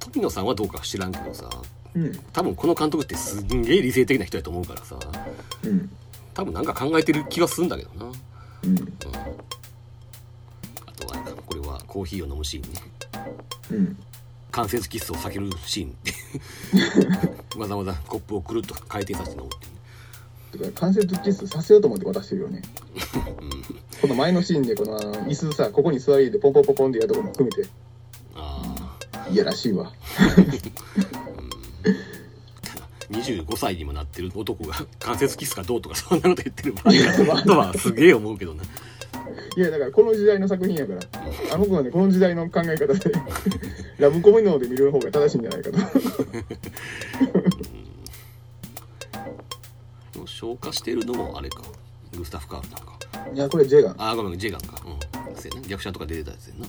富野さんはどうか知らんけどさうん。多分この監督ってすんげえ理性的な人やと思うからさ。うん。多分なんか考えてる気がするんだけどな。うん。あとはあれかこれはコーヒーを飲むシーンね。うん。関節キスを避けるシーンって。わざわざコップをくるっと回転させて飲むっていう。関節キスさせようと思って渡してるよねこの前のシーンでこの椅子さここに座りでポンポンポンポンってやるとこも含めて。ああいやらしいわ。25歳にもなってる男が関節キスかどうとかそんなこと言ってる場合かとはすげえ思うけどねいやだからこの時代の作品やから。あの子はねこの時代の考え方でラブコメので見る方が正しいんじゃないかと。消化してるのもあれかグスタフ・カールなんか。いやこれジェガン。ああごめんジェガンか。うん。そうやね。逆者とか出てたやつやな。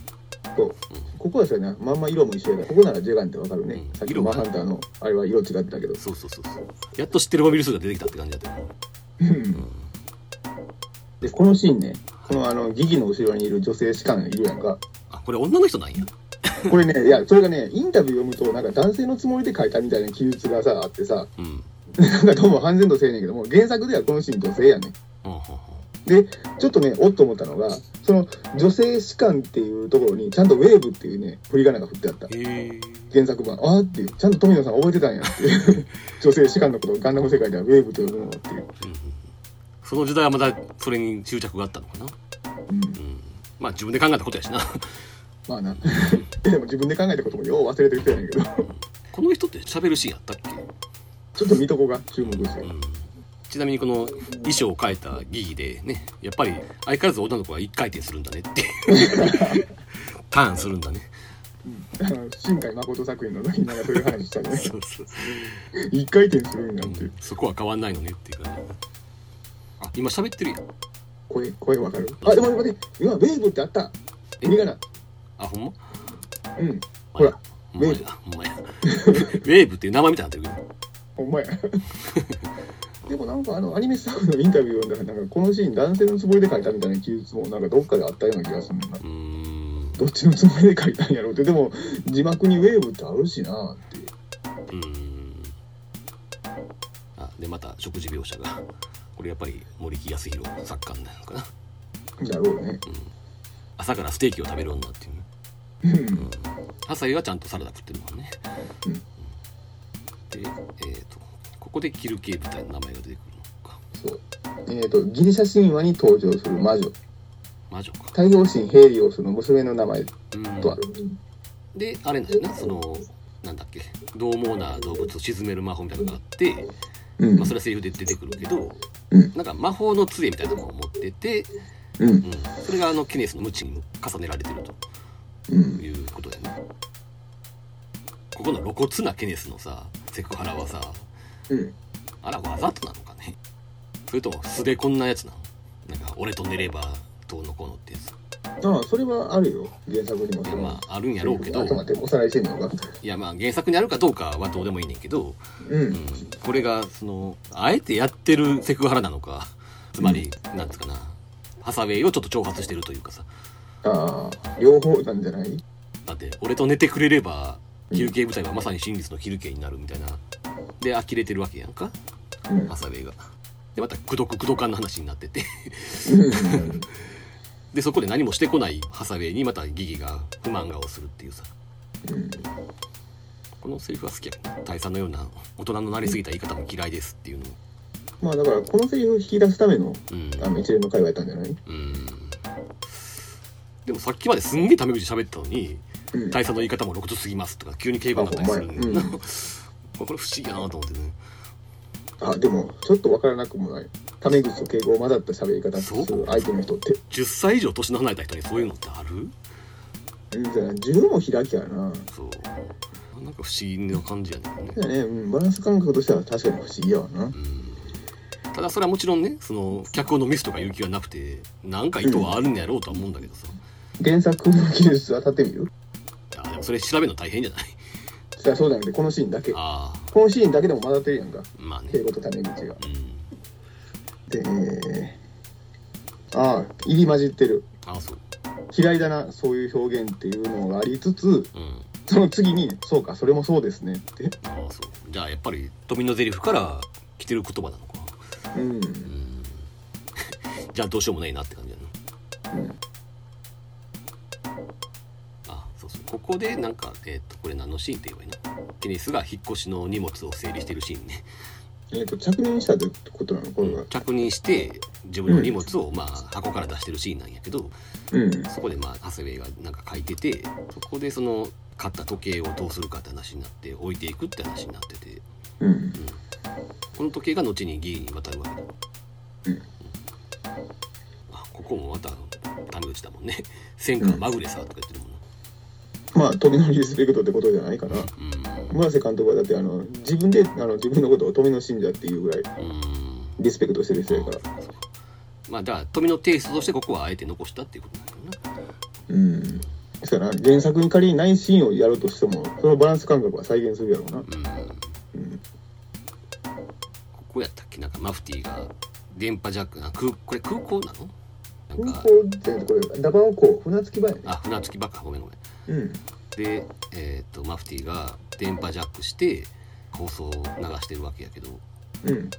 とここはさね。まんま色も一緒やからここならジェガンってわかるね、うん。さっきのマーハンターのあれは色違ってたけど。そうそうそうそう。やっと知ってるモビルスーツが出てきたって感じだったよ。うん。で、このシーンね、このあの、ギギの後ろにいる女性士官いるやんか。あこれ女の人なんや？これね、いや、それがね、インタビュー読むと、なんか男性のつもりで書いたみたいな記述がさ、あってさ、うん。なんかどうも半然とせえねんけども、原作ではこのシーン女性やね。ん。で、ちょっとね、おっと思ったのが、その女性士官っていうところに、ちゃんとウェーブっていうね、振り仮名が振ってあった。原作版。あーっていう、ちゃんと富野さん覚えてたんやっていう。女性士官のことをガンダム世界ではウェーブと呼ぶのっていう。その時代はまだそれに執着があったのかな？うん。うんまあ自分で考えたことやしなまあな。でも自分で考えたこともよう忘れてる人やねんけど、この人って喋るシーンやったっけ、ちょっと見とこが注目して。うん、ちなみにこの衣装を変えたギギでねやっぱり相変わらず女の子は一回転するんだねって。ターンするんだね。あの新海誠作品の時になんかそういう話したね。そうそう、一回転するんやって。いう。そこは変わんないのねっていう感じ。あ今喋ってるやん。声、声わかる？あ、でも待って、今、ウェーブってあった。え？振り仮名。あほんま？うん。ほら、ほんまや。ほんまや。ウェーブっていう名前みたいになってるけど。ほんまや。でもなんかあのアニメスタッフのインタビューを読んだらなんかこのシーン男性のつもりで書いたみたいな記述もなんかどっかであったような気がするんどっちのつもりで書いたんやろうって。でも字幕にウェーブってあるしなって。いううーん。あでまた食事描写が。これやっぱり森木康弘作家なのかな。だろうね。朝からステーキを食べる女っていうね。うん。朝日はちゃんとサラダ食ってるもんね、うん。でえっ、とここでキル系部隊の名前が出てくるのか。そう。えっ、とギリシャ神話に登場する魔女。魔女か。太陽神ヘリオスの娘の名前うんとある。であれなんだよねそのなんだっけ。獰猛な動物を沈める魔法みたいなのがあって、うん。まあ、それはセリフで出てくるけど、うん。なんか魔法の杖みたいなのを持ってて、うん。うん、それがあのケネスのムチに重ねられてるとうん。いうことだよね。ここの露骨なケネスのさセクハラはさうん。あらわざとなのかね。それとも素でこんなやつなの。なんか俺と寝ればどうのこうのってやつ。ああそれはあるよ。原作にもいやまああるんやろうけど。おさらいしてみようかいやまあ原作にあるかどうかはどうでもいいねんけど、うん。うん、これがそのあえてやってるセクハラなのか。つまり、なんつうかな。ハサウェイをちょっと挑発してるというかさ。ああ両方なんじゃない？だって俺と寝てくれれば休憩部隊はまさに真実の昼刑になるみたいなで呆れてるわけやんか。うん。ハサウェイが。でまた口説く口説かんの話になってて。うん。でそこで何もしてこないハサウェイにまたギギが不満顔をするっていうさ。うん。このセリフは好きやね大佐のような大人のなりすぎた言い方も嫌いですっていうの。もまあだからこのセリフを引き出すためのうん。あの一連の会話やったんじゃない？うん。でもさっきまですんげえタメ口喋ったのにうん。大佐の言い方も露骨すぎますとか急に敬語になったりするんだよな、あほんま これ不思議やな。と思ってねあでもちょっとわからなくもない。タメ口と敬語を混ざった喋り方する相手の人って。10歳以上年の離れた人にそういうのってある？うんじゃあ十も開きやな。そう。なんか不思議な感じやねんね。うん、バランス感覚としては確かに不思議やわな。うん。ただそれはもちろんねその脚本のミスとかいう気はなくてなんか意図はあるんやろうとは思うんだけどさ、原作の技術は立ってみる？いやでもそれ調べるの大変じゃない？じゃあそうじゃなくてこのシーンだけ。あこのシーンだけでも混ざってるやんか。あまあね。敬語とタメ口が。うん。でああ入り混じってる。ああそう。嫌いだなそういう表現っていうのがありつつうん。その次に「そうかそれもそうですね」って。ああそう。じゃあやっぱり富のゼリフから来てる言葉なのか。うん。うん。じゃあどうしようもないなって感じやなうんここでなんかえっ、とこれ何のシーンって言えばいいの？ケニスが引っ越しの荷物を整理してるシーンね。えっ、と着任したってことなの？これは。着任して自分の荷物をまあ箱から出してるシーンなんやけど、うん。そこでまあ長谷部がなんか書いててそこでその買った時計をどうするかって話になって置いていくって話になってて。うん。この時計が後に議員に渡るわけだ、うん。あここもまたタメ口だもんね。戦火マグレサーとか言ってるもんなまあ富のリスペクトってことじゃないかなうん。村瀬監督はだってあの自分であの自分のことを富の信者っていうぐらいうん。リスペクトしてる人やから。まあだから富のテイストとしてここはあえて残したっていうことなんだよな。うん。ですから原作に仮にないシーンをやるとしてもそのバランス感覚は再現するやろうな。うん。うん。ここやったっけ？なんかマフティーが電波ジャックな空これ空港なの？空港ってこれダバオ港。船着き場やね。あ船着き場か。ごめんごめんうん。で、えー、とマフティーが電波ジャックして放送を流してるわけやけど。うん。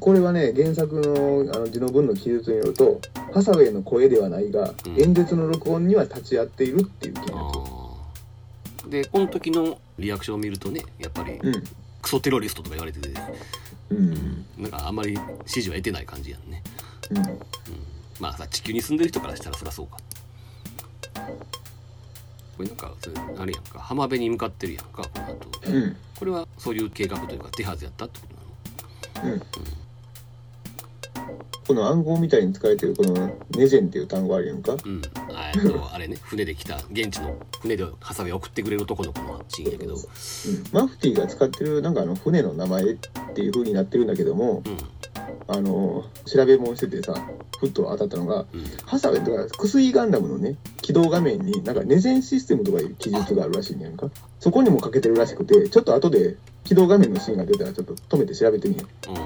これはね原作のあの字の文の記述によるとハサウェイの声ではないが、うん。演説の録音には立ち会っているっていう記述でこの時のリアクションを見るとねやっぱりうん。クソテロリストとか言われてて、うん。なんかあんまり支持は得てない感じやんね。うん。まあさ地球に住んでる人からしたらそりゃそうかこれなんかそれあれやんか浜辺に向かってるやんかこの後うん。これはそういう計画というか手はずやったってことなの？うんこの暗号みたいに使われてるこのネジェンっていう単語あるやんか。うん。あえっとあれね。船で来た現地の船でハサウェイ送ってくれる男の子のシーンやけど。うん。マフティが使ってるなんかあの船の名前っていう風になってるんだけどもうん。あの調べ物しててさふっと当たったのがうん。ハサウェイとかクスイガンダムのね起動画面になんかネジェンシステムとかいう記述があるらしいねんか。そこにもかけてるらしくてちょっと後で起動画面のシーンが出たらちょっと止めて調べてみよう。ん。う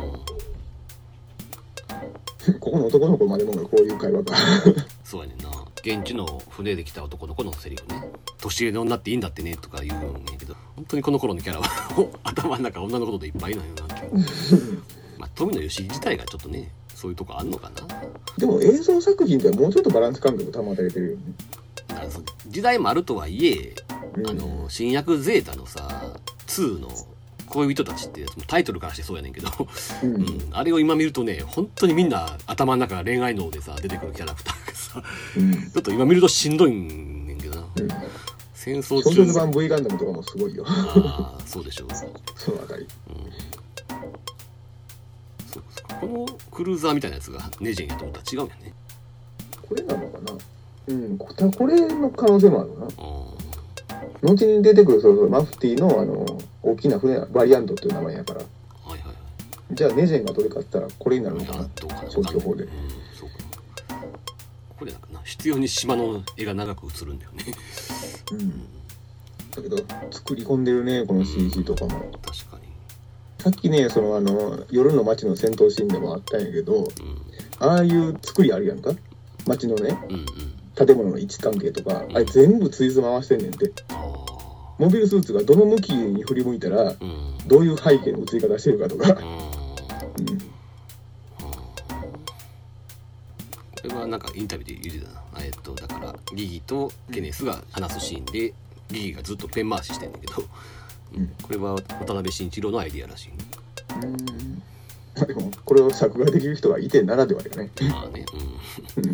ここの男の子までもがこういう会話か。そうやねんな。現地の船で来た男の子のセリフね。年上の女っていいんだってねとか言うんやけど本当にこの頃のキャラは 頭の中女のことでいっぱいなんよな。まあ富野義行自体がちょっとねそういうとこあんのかな。でも映像作品ではもうちょっとバランス感覚保たれてるよね。だからそ時代もあるとはいえうん。あの新薬ゼータのさ2の恋人たちってやつもタイトルからしてそうやねんけど、うん。うん、あれを今見るとね本当にみんな頭の中が恋愛脳でさ出てくるキャラクターがさうん。ちょっと今見るとしんどいんねんけどな。うん。戦争少中女版 V ガンダムとかもすごいよ。ああそうでしょう、そのあたりそうかこのクルーザーみたいなやつがネジェンやと思ったら違うんやね。これなのかな？うん。ここれの可能性もあるな？あ後に出てくるそのマフティのあの大きな船バリアントっていう名前やから。ーはいはいはい。じゃあネジェンがどれかって言ったらこれになるのかな。消去法で。うんそうか。なこれなんかな必要に島の絵が長く映るんだよね。うん。だけど作り込んでるねこの CG とかも。確かに。さっきねそのあの夜の街の戦闘シーンでもあったんやけどうん。ああいう作りあるやんか？街のね。うんうん建物の位置関係とかあれ全部ツイズ回してんねんて。あモビルスーツがどの向きに振り向いたらどういう背景の映り方してるかとか、あうん、これはなんかインタビューで言ってたな。えっとだからギギとケネスが話すシーンでギギがずっとペン回ししてんだけど、うん。これは渡辺慎一郎のアイディアらしい、うん。まあ でもこれを作画できる人がいてならではだよね。まあね。うん。で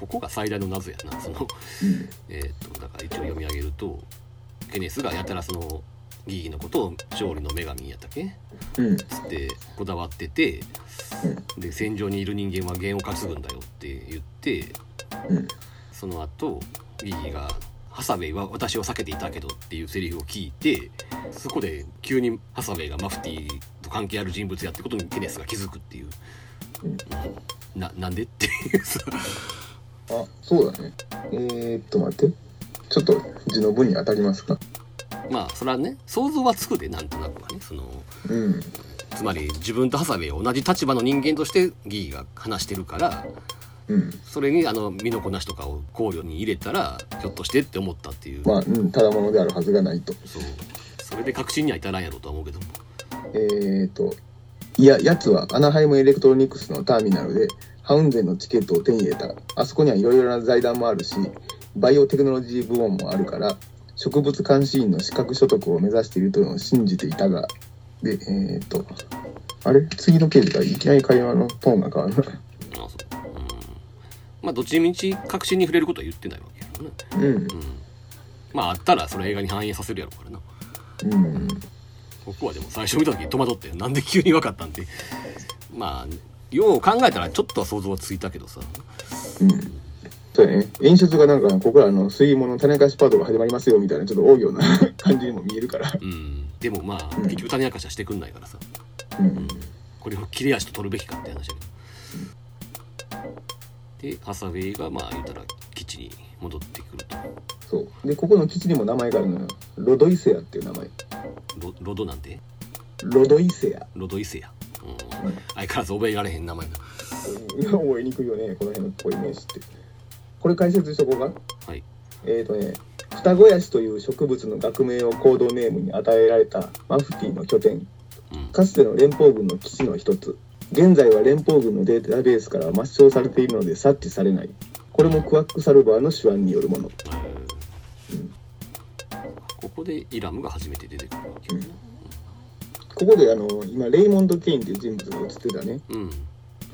ここが最大の謎やな。そのうん。えっとだから一応読み上げるとケネスがやたらそのギギのことを勝利の女神やったっけ？うん。つってこだわってて、で戦場にいる人間は弦を担ぐんだよって言ってうん。その後ギギが「ハサウェイは私を避けていたけど」っていうセリフを聞いてそこで急にハサウェイがマフティーと関係ある人物やってことにケネスが気づくっていう、うん。ななんでっていうさあそうだね。えー、っと待って。ちょっと字の文に当たりますか？まあそれはね想像はつくでなんとなくはねそのうんつまり自分とハサウェイを同じ立場の人間としてギギが話してるからうん。それにあの身のこなしとかを考慮に入れたらひょっとしてって思ったっていう、まあ、うん、ただものであるはずがないと。そうそれで確信には至らんやろうとは思うけどもえー、っと。いや、やつはアナハイムエレクトロニクスのターミナルでハウンゼンのチケットを手に入れた。あそこにはいろいろな財団もあるし、バイオテクノロジー部門もあるから、植物監視員の資格取得を目指しているというのを信じていたが、で、えー、っと、あれ？次のページからいきなり会話のトーンが変わるな。あそううんまあどっちみち確信に触れることは言ってないわけやろねうん。うんまああったらそれ映画に反映させるやろうからなうん。僕はでも最初見た時戸惑ってなんで急に分かったんってまあよう考えたらちょっとは想像はついたけどさうん。そうやね。演出がなんか、ここらの水門の種明かしパートが始まりますよみたいな、ちょっと多いような 感じにも見えるから。うんでもまあうん結局種明かしはしてくんないからさうん。これを切れ足と取るべきかって話だけどでハサウェイがまあ言ったら基地に戻ってくるとそう。で、ここの基地にも名前があるのよ。ロドイセアっていう名前。ロロドなんて？ロドイセア。ロドイセアうん、相変わらず覚えられへん名前だうん。覚えにくいよね。この辺のこういう名詞って。これ解説しとこうかはい。えーとね双子ヤシという植物の学名をコードネームに与えられたマフティーの拠点。うん。かつての連邦軍の基地の一つ。現在は連邦軍のデータベースから抹消されているので察知されない。これもクワックサルバーの手腕によるもの。えーここでイラムが初めて出てくるわけよねここであの今レイモンド・ケインっていう人物が映ってたね。うん。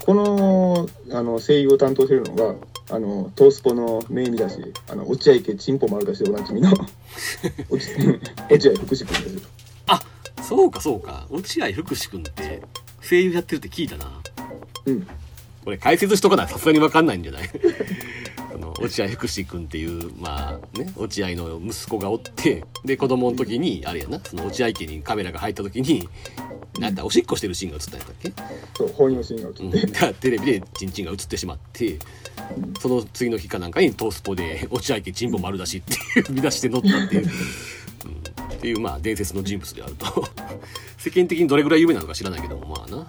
このあの声優を担当してるのがあのトースポの名見出しあの落合家チンポ丸出しでおなじみの 落合福士君ですよ。あそうかそうか。落合福士君って声優やってるって聞いたな。うん。これ解説しとかないさすがに分かんないんじゃない？落合福士君っていうまあね落合の息子がおってで子供の時にあれやなその落合家にカメラが入った時になんだおしっこしてるシーンが映ったんやったっけ、そう放尿シーンが映って、うん、がテレビでチンチンが映ってしまってその次の日かなんかにトースポで落合家チンポ丸出しっていう見出して載ったっていう、うん、っていうまあ伝説の人物であると。世間的にどれぐらい有名なのか知らないけどもまあな。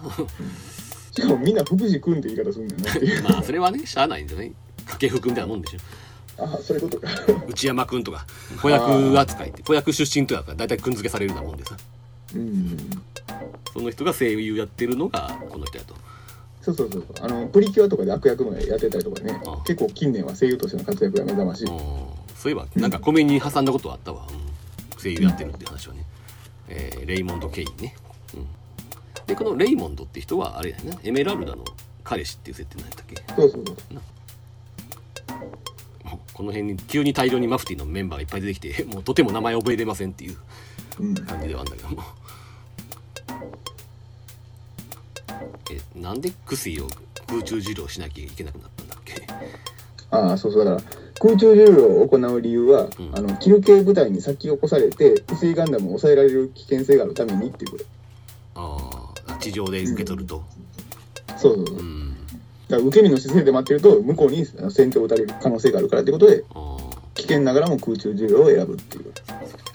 しかもみんな福士君って言い方するんだよ まあそれはねしゃあないんじゃない？掛布君みたいなもんでしょ。あそういうことか。内山君とか子役扱いって子役出身とかだ大体君付けされるようなもんでさ。うんその人が声優やってるのがこの人やと。そうそうそうあのプリキュアとかで悪役もやってたりとかね。あ結構近年は声優としての活躍が目覚ましい、うんそういえばなんかコメに挟んだことはあったわ、うん、声優やってるって話はね、えーレイモンド・ケインね、うん、でこのレイモンドって人はあれやな。エメラルダの彼氏っていう設定なんやったっけ。そうそうそうこの辺に急に大量にマフティーのメンバーがいっぱい出てきて もうとても名前覚えれませんっていううん。感じではあるんだけども。えなんでクスイを空中授業しなきゃいけなくなったんだっけ？ああそうそう。だから空中重量を行う理由は、んあのキル系部隊に先を起こされて不水ガンダムを抑えられる危険性があるためにっていうことああ地上で受け取るとそうそうそう、だかうんら受け身の姿勢で待ってると向こうに先手を打たれる可能性があるからってことで危険ながらも空中重量を選ぶっていう。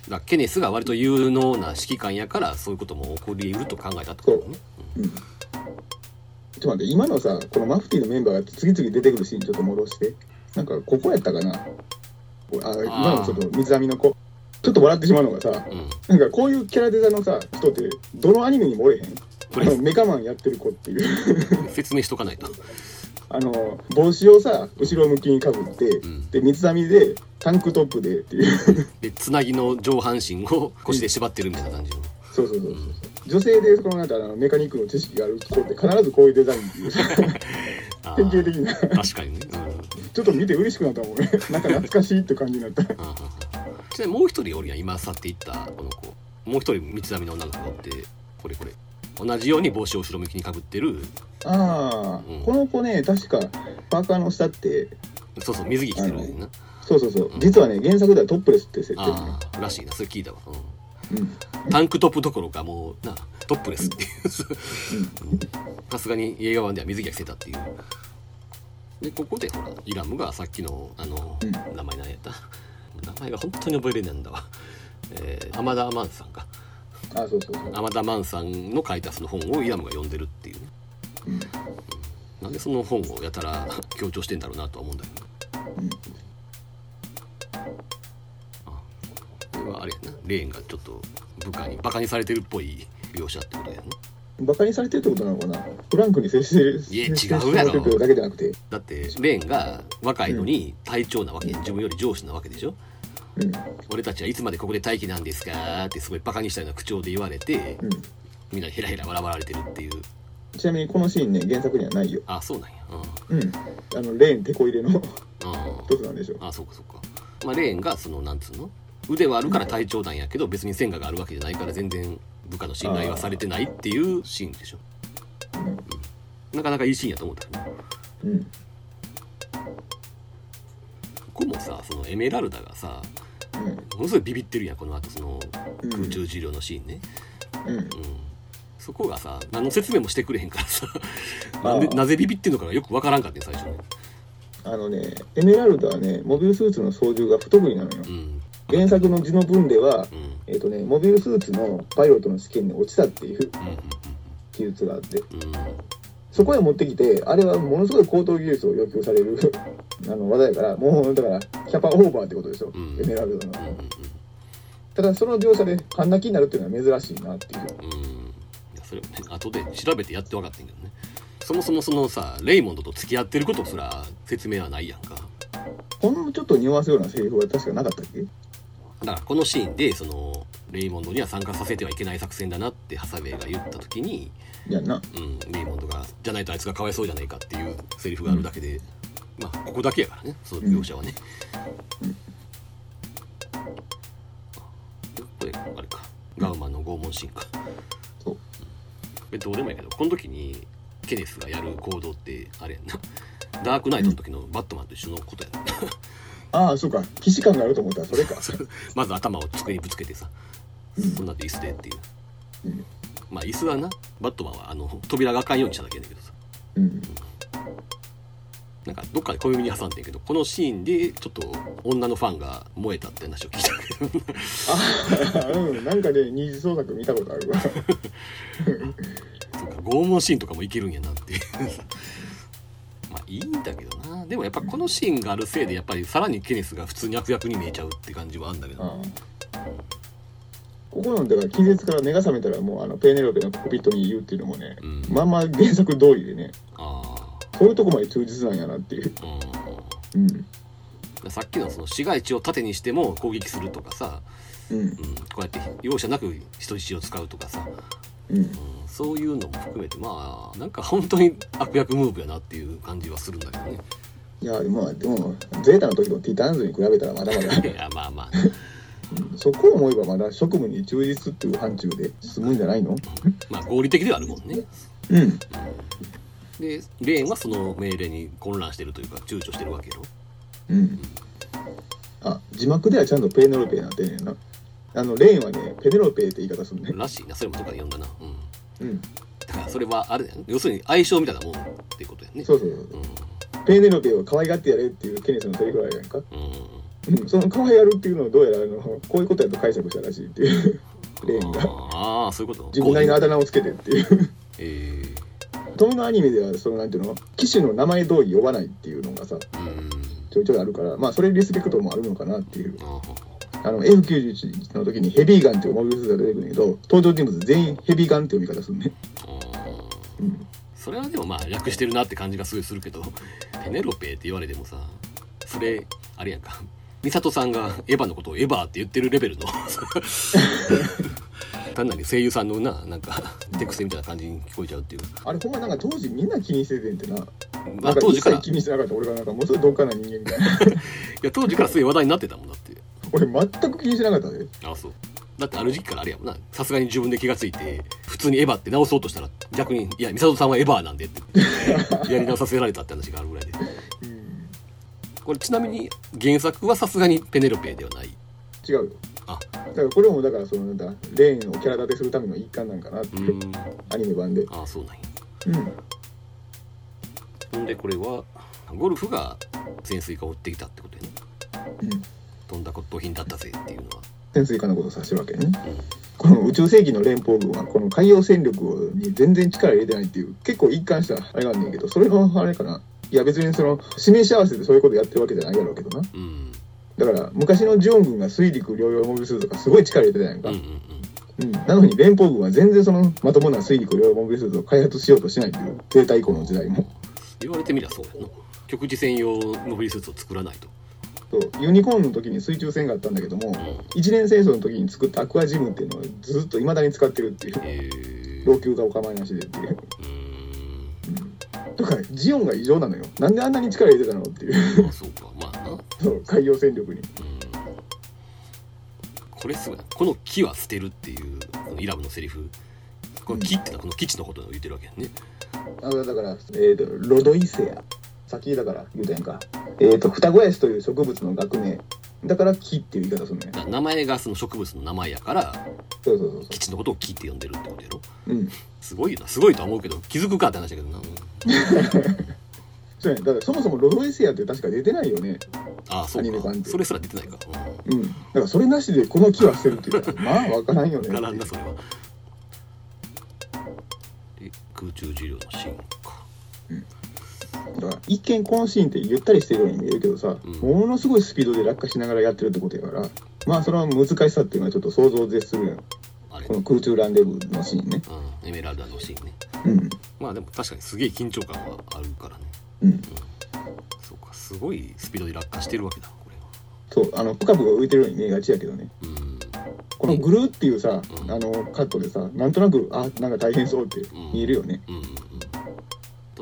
だケネスが割と有能な指揮官やからそういうことも起こり得ると考えたってことね。うん。ちょっと待って今のさこのマフティーのメンバーが次々出てくるシーンちょっと戻してなんかここやったかな？あ今のちょっと水網の子。ちょっと笑ってしまうのがさうん、うん、なんかこういうキャラデザのさ人ってどのアニメにもおれへんこれメカマンやってる子っていう。説明しとかないと。あの帽子をさ後ろ向きにかぶって、ん。で水網でタンクトップでっていう。でつなぎの上半身を腰で縛ってるみたいな感じの。そうそうそうそう女性でこのなんかあのメカニックの知識がある子って必ずこういうデザインっていう。あ典型ー的な。確かにね、うん。ちょっと見て嬉しくなったもんね。なんか懐かしいって感じになった。ちなみにもう一人おるやん。今去っていったこの子。もう一人三つ編みの女の子がおってこれこれ同じように帽子を後ろ向きにかぶってる。ああ、うん。この子ね確かパーカーの下ってそうそう水着着てるねんなそうそうそう。実はね原作ではトップレスって設定ね。ああらしいなそれ聞いたわ、うん。うん。タンクトップどころかもうなトップレスっていう。さすがに映画版では水着が着てたっていう。でここでほらイラムがさっきのあの、うん。名前何やった。名前が本当に覚えれないんだわ。えー、浜田マンさんかあそうそうそう。浜田マンさんの書いたその本をイラムが読んでるっていうね、うん。なんでその本をやたら強調してんだろうなとは思うんだけど。うん。あこれはあれやな。レーンがちょっと部下にバカにされてるっぽい描写ってことやねバカにされてるってことなのかな？フランクに接してるいや違うやろ。だけじゃなくて。だってレーンが若いのに隊長なわけ、自分より上司なわけでしょうん。俺たちはいつまでここで待機なんですかってすごいバカにしたような口調で言われてうん。みんなヘラヘラ笑われてるっていう。ちなみにこのシーンね原作にはないよ。あそうなんや。うん。あのレーンテこ入れのうん、うん、一つなんでしょあそうかそうか。まあレーンがそのなんつうの？腕はあるから隊長なんやけど別に戦果があるわけじゃないから全然部下の信頼はされてないっていうシーンでしょ、うん。なかなかいいシーンやと思ったけどうん。ここもさそのエメラルダがさうんものすごいビビってるやんこの後そのうん。空中治療のシーンね、うん。うん。そこがさ何の説明もしてくれへんからさなんでなぜビビってんのかがよくわからんかって最初ね。あのねエメラルダはねモビルスーツの操縦が不得意なのよ。うん。原作の字の文ではうん。えっ、とねモビルスーツのパイロットの試験に落ちたっていううんうん。記述があって。うんそこへ持ってきてあれはものすごい高等技術を要求される あの技やからもうだからキャパオーバーってことですよ、うん。エメラルドの。ただその描写で半泣きになるっていうのは珍しいなっていう。うん。いやそれをね後で調べてやって分かってんけどね。そもそもそのさレイモンドと付き合ってることすら説明はないやんか。ほんのちょっと匂わすようなセリフは確かなかったっけ？だからこのシーンでそのレイモンドには参加させてはいけない作戦だなってハサウェイが言った時に、いやんな。うん、レイモンドがじゃないとあいつがかわいそうじゃないかっていうセリフがあるだけで、まあここだけやからねその描写はね、これあれか。ガウマンの拷問シーンか。そう。えどうでもいいけどこの時にケネスがやる行動ってあれやんな。ダークナイトの時のバットマンと一緒のことやんな。ああそうか。既視感があると思った。らそれか。まず頭を机にぶつけてさ、そんなんで椅子でっていう、うんまあ椅子はなバットマンはあの扉が開かんようにしただけやねんけどさ。うん。なんかどっかで小耳に挟んでんけどこのシーンでちょっと女のファンが燃えたって話を聞いたけど。あうん。なんかね二次創作見たことあるわ。そうか拷問シーンとかもいけるんやなっていう。まあいいんだけどな。でもやっぱこのシーンがあるせいでやっぱりさらにケネスが普通に悪役に見えちゃうって感じはあるんだけど。ああここのだから気絶から目が覚めたらもうあのペーネロペのコピットに言うっていうのもね、うん。まあまあ原作通りでねあそういうとこまで忠実なんやなっていう、あうん。うん。さっきのその市街地を盾にしても攻撃するとかさ、うん。うん、こうやって容赦なく人質を使うとかさ、うん。うん、そういうのも含めてまあなんか本当に悪役ムーブやなっていう感じはするんだけどね。いやまあでもゼータの時のティターンズに比べたらまだまだ。いやまあまあそこを思えばまだ職務に忠実っていう範疇で済むんじゃないの？まあ合理的ではあるもんね。うん。でレーンはその命令に混乱してるというか躊躇してるわけよ。うん。あ字幕ではちゃんとペーネロペになってんねんな。あのレーンはねペネロペって言い方するね。らしいな。それもどっかで読んだな。うん。うん。だからそれはあれだよね。要するに相性みたいなもんっていうことやね。そうそうそうう。ん。ペーネロペを可愛がってやれっていうケネスのセリフあるやんか。うんうん。その可愛がるっていうのをどうやらあのこういうことやと解釈したらしいっていう。レーンがああそういうこと？自分なりのあだ名をつけてっていう。えトム のアニメではそのなんていうの？機種の名前通り呼ばないっていうのがさちょいちょいあるからまあそれリスペクトもあるのかなっていう。ああの F91 の時にヘビーガンっていうモビルスーツが出てくるんだけど登場人物全員ヘビーガンって呼び方するね。あうんそれはでもまあ略してるなって感じがすごいするけどペネロペって言われてもさそれあれやんか美里さんがエヴァのことをエヴァって言ってるレベルの。単なる声優さんのななんか手癖みたいな感じに聞こえちゃうっていう、あれほんまなんか当時みんな気にしててんってな。まあ当時から。切気にしてなかった俺がなんかもうすごい鈍感な人間みたいな。いや当時からすごい話題になってたもんだって。俺全く気にしてなかったであそう。だってある時期からあれやもんな。さすがに自分で気がついて普通にエヴァって直そうとしたら逆に「いや美里さんはエヴァなんで」って。やり直させられたって話があるぐらいで。うんこれちなみに原作はさすがにペネロペではない。違うよ。あ。だからこれもだからそのなんだレーンをキャラ立てするための一環なんかなってアニメ版で。あそうなんや。うん。ほんでこれはゴルフが潜水艦を追ってきたってことやね。うん。飛んだ骨董品だったぜっていうのは。潜水艦のことを指してるわけね。うん。この宇宙世紀の連邦軍はこの海洋戦力に全然力入れてないっていう結構一貫したあれがあんねんけどそれのあれかないや別にその指名し合わせてそういうことやってるわけじゃないやろうけどな。うん。だから昔のジオン軍が水陸両用モビルスーツとかすごい力入れてたやんか、うんううん。ん。なのに連邦軍は全然そのまともな水陸両用モビルスーツを開発しようとしないっていうデータ以降の時代も。言われてみりゃそうやな。極地専用モビルスーツを作らないと。そう。ユニコーンの時に水中戦があったんだけども一年戦争の時に作ったアクアジムっていうのをずっと未だに使ってるっていう。えー、老朽化お構いなしでっていう。うーんだからジオンが異常なのよ。なんであんなに力入れてたのっていう。まあそうか。まあな。うんそう海洋戦力に。これすごいな。この木は捨てるっていうこのイラブのセリフ。この木ってのはこの基地のことを言ってるわけやね。あのだから、えー、とロドイセア。先だから言うたやんか。えっ、と双子ヤシという植物の学名だから木っていう言い方するのよだから名前がその植物の名前やからそうそうそうそ基地のことを木って呼んでるってことやろ。ううん。すごいよな。すごいとは思うけど気づくかって話だけどな、う んそうやね。だからそもそもロドイセアって確か出てないよね。ああそうか。それすら出てないか。うん。だからそれなしでこの木は捨てるっていう。まあわからんよね。うん、ならんなそれは。で空中授業のシーンか。だから一見このシーンってゆったりしてるように見えるけどさ、うん。ものすごいスピードで落下しながらやってるってことやからまあそれは難しさっていうのはちょっと想像を絶するこの空中ランデブーのシーンね。うん、エメラルダのシーンね。うん。まあでも確かにすげえ緊張感はあるからね。うん。そうかすごいスピードで落下してるわけだこれは。そうあのプカプカ浮いてるように見えがちやけどね。うん。このグルーっていうさ、うん。あのカットでさなんとなくあなんか大変そうって見えるよね、うんうんうん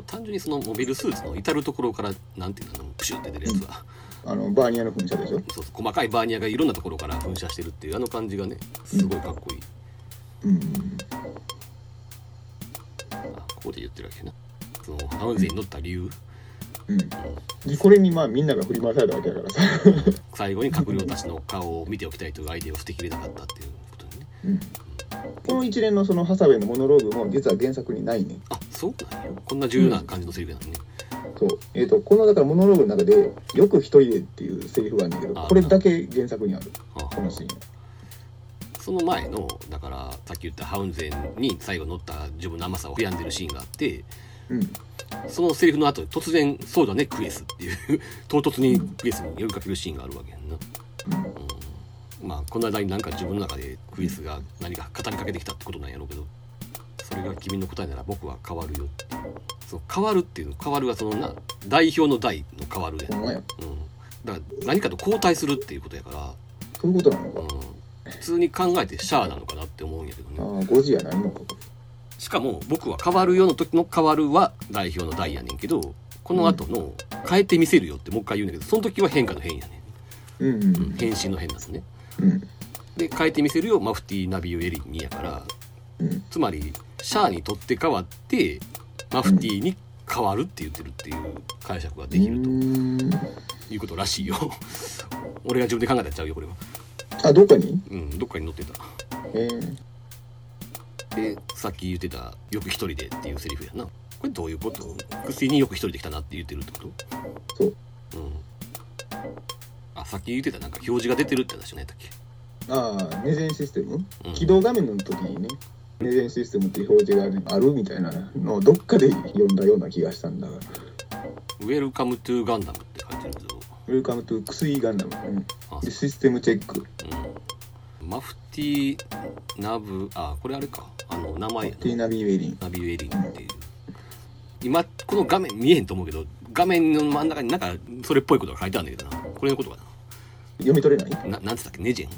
と単純にそのモビルスーツの至る所からなんていうのプシュって出るやつは、あのバーニアの噴射でしょ？そうそう。細かいバーニアがいろんなところから噴射してるっていうあの感じがねすごいかっこいい、うん。あここで言ってるわけやな。そのハウンゼンに乗った理由。うん。でこれにまあみんなが振り回されたわけだからさ、最後に閣僚たちの顔を見ておきたいというアイデアを捨てきれなかったっていうことにね。うん、この一連のそのハサウェイのモノローグも実は原作にないね。あそう？なんやこんな重要な感じのセリフなのね、そう。えー、とこのだからモノローグの中で「よく一人で」っていうセリフがあるんだけどあこれだけ原作にある。はあこのシーンその前のだからさっき言ったハウンゼンに最後乗った自分の甘さを悔やんでるシーンがあってうん。そのセリフの後突然「そうだねクエス」っていう唐突にクエスに呼びかけるシーンがあるわけやんな、うん、まあこの間になんか自分の中でクエスが何か語りかけてきたってことなんやろうけどそれが君の答えなら僕は変わるよ。ってそう変わるっていうの変わるはそのな代表の代の変わるやん、うん、だから何かと交代するっていうことやから。そういうことなのか、うん。普通に考えてシャアなのかなって思うんやけどね。ああ5時やのか。しかも僕は変わるよの時の変わるは代表の代やねんけどこの後の変えてみせるよってもう一回言うんだけどその時は変化の変やねうんうんん。変身の変なんですねうん。で変えてみせるよマフティーナビューエリンにやから。うん。つまりシャアにとって変わってマフティーに変わるって言ってるっていう解釈ができると。うん。いうことらしいよ。俺が自分で考えたやっちゃうよこれは。あどっかに？うんどっかに載ってた。えー、でさっき言ってた「よく一人で」っていうセリフやな。これどういうこと？薬によく一人で来たなって言ってるってこと？そう。うんあさっき言ってたなんか表示が出てるって話じゃないだっけ？ああネゼンシステム、うん。起動画面の時にねネゼンシステムって表示があるみたいなのをどっかで読んだような気がしたんだが。ウェルカムトゥガンダムって書いてるけど、ウェルカムトゥ薬ガンダム、うん。あでシステムチェック。うん、マフティーナブあこれあれか。あの名前やティナビーウェリンナビューエリンっていう。今この画面見えへんと思うけど画面の真ん中になんかそれっぽいことが書いてあるんだけどな。これのことか読み取れない？なななんつったっけ？ネジェン？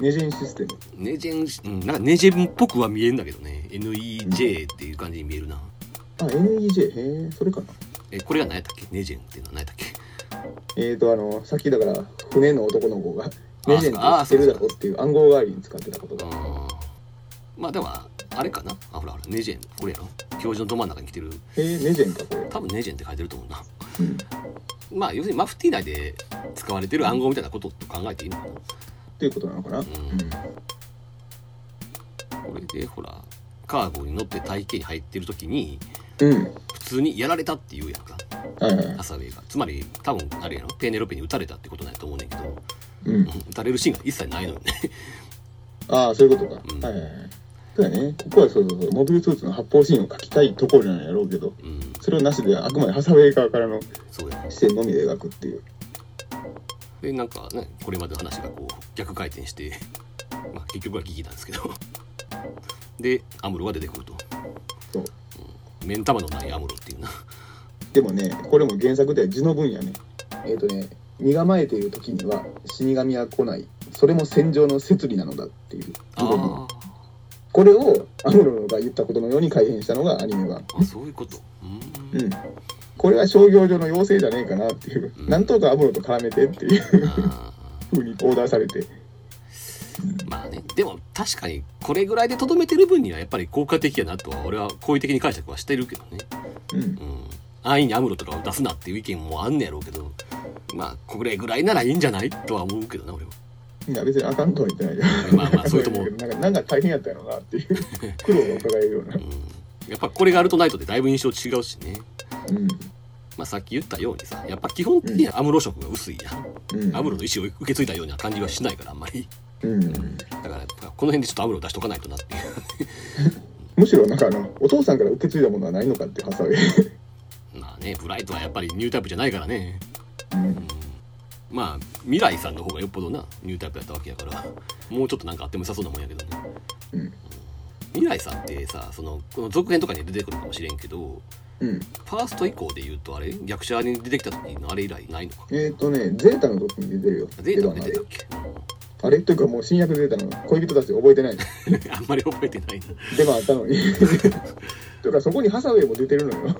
ネジェンシステム。ネジェン、うん、なんかネジェンっぽくは見えんだけどね。NEJ っていう感じに見えるな。あ NEJ へえそれかな。えこれが何やったっけ？ネジェンっていうのは何やったっけ？えーとあのさっきだから船の男の子がネジェンあって知ってるだろっていう暗号代わりに使ってたことが。うんまあでもあれかな？あほらほらネジェン。これやろ？表示のど真ん中に来てる。へえネジェンかこれ。多分ネジェンって書いてると思うな。うんまあ要するにマフティー内で使われてる暗号みたいなことと考えていいのかな。っていうことなのかな、うん。これでほらカーゴに乗って体系に入ってる時にうん。普通にやられたっていうやんか。はいはい。ハサウェイが。つまり多分あれやろ？ペーネロペに撃たれたってことなんやと思うねんけど、うん。うん。撃たれるシーンが一切ないのよね。ああそういうことか、うん。はいはいはいそうだね。ここはそうそうそう。モビルスーツの発砲シーンを描きたいところなんやろうけどうん。それをなしであくまでハサウェイ側からの視点のみで描くっていう。でなんかねこれまでの話がこう逆回転して、まあ、結局は聞いたんですけど。でアムロが出てくると。そう。目ん玉のないアムロっていうな。でもねこれも原作では字の分野ね。えっ、とね身構えている時には死神は来ない。それも戦場の摂理なのだっていう。字の分あこれをアムロが言ったことのように改変したのがアニメ版。ーあそういうこと。うん。ん。これは商業上の要請じゃねえかなっていう、うん。なんとかアムロと絡めてっていう。あ風にオーダーされて。ーまあね。でも確かにこれぐらいでとどめてる分にはやっぱり効果的やなとは俺は好意的に解釈はしてるけどね。うん。うん。安易にアムロとかを出すなっていう意見もあんねやろうけど。まあこれぐらいならいいんじゃないとは思うけどな俺はいや別にあかんとは言ってないけど。まあまあそういうとも なんかなんか大変やったやろなっていう。苦労が伺えるような。うん。やっぱこれがあるとないとでだいぶ印象違うしね。うん。まあさっき言ったようにさやっぱ基本的にはアムロ色が薄いやん、うん。アムロの意思を受け継いだような感じはしないからあんまり。うん。だからこの辺でちょっとアムロを出しとかないとなっていう。むしろなんかあのお父さんから受け継いだものはないのかってハサウェイ、まあねブライトはやっぱりニュータイプじゃないからね。うん、まあ未来さんの方がよっぽどなニュータイプやったわけやからもうちょっとなんかあっても良さそうなもんやけどね。うん。未来さんってさそのこの続編とかに出てくるかもしれんけどうん、ファースト以降で言うとあれ？逆者に出てきた時のあれ以来ないのか？えっ、ー、とねゼータの時に出てるよ。ゼータも出てたっけ？あれ。というかもう新薬ゼータの。恋人たち覚えてない あんまり覚えてないな。でもあったのに。というかそこにハサウェイも出てるのよ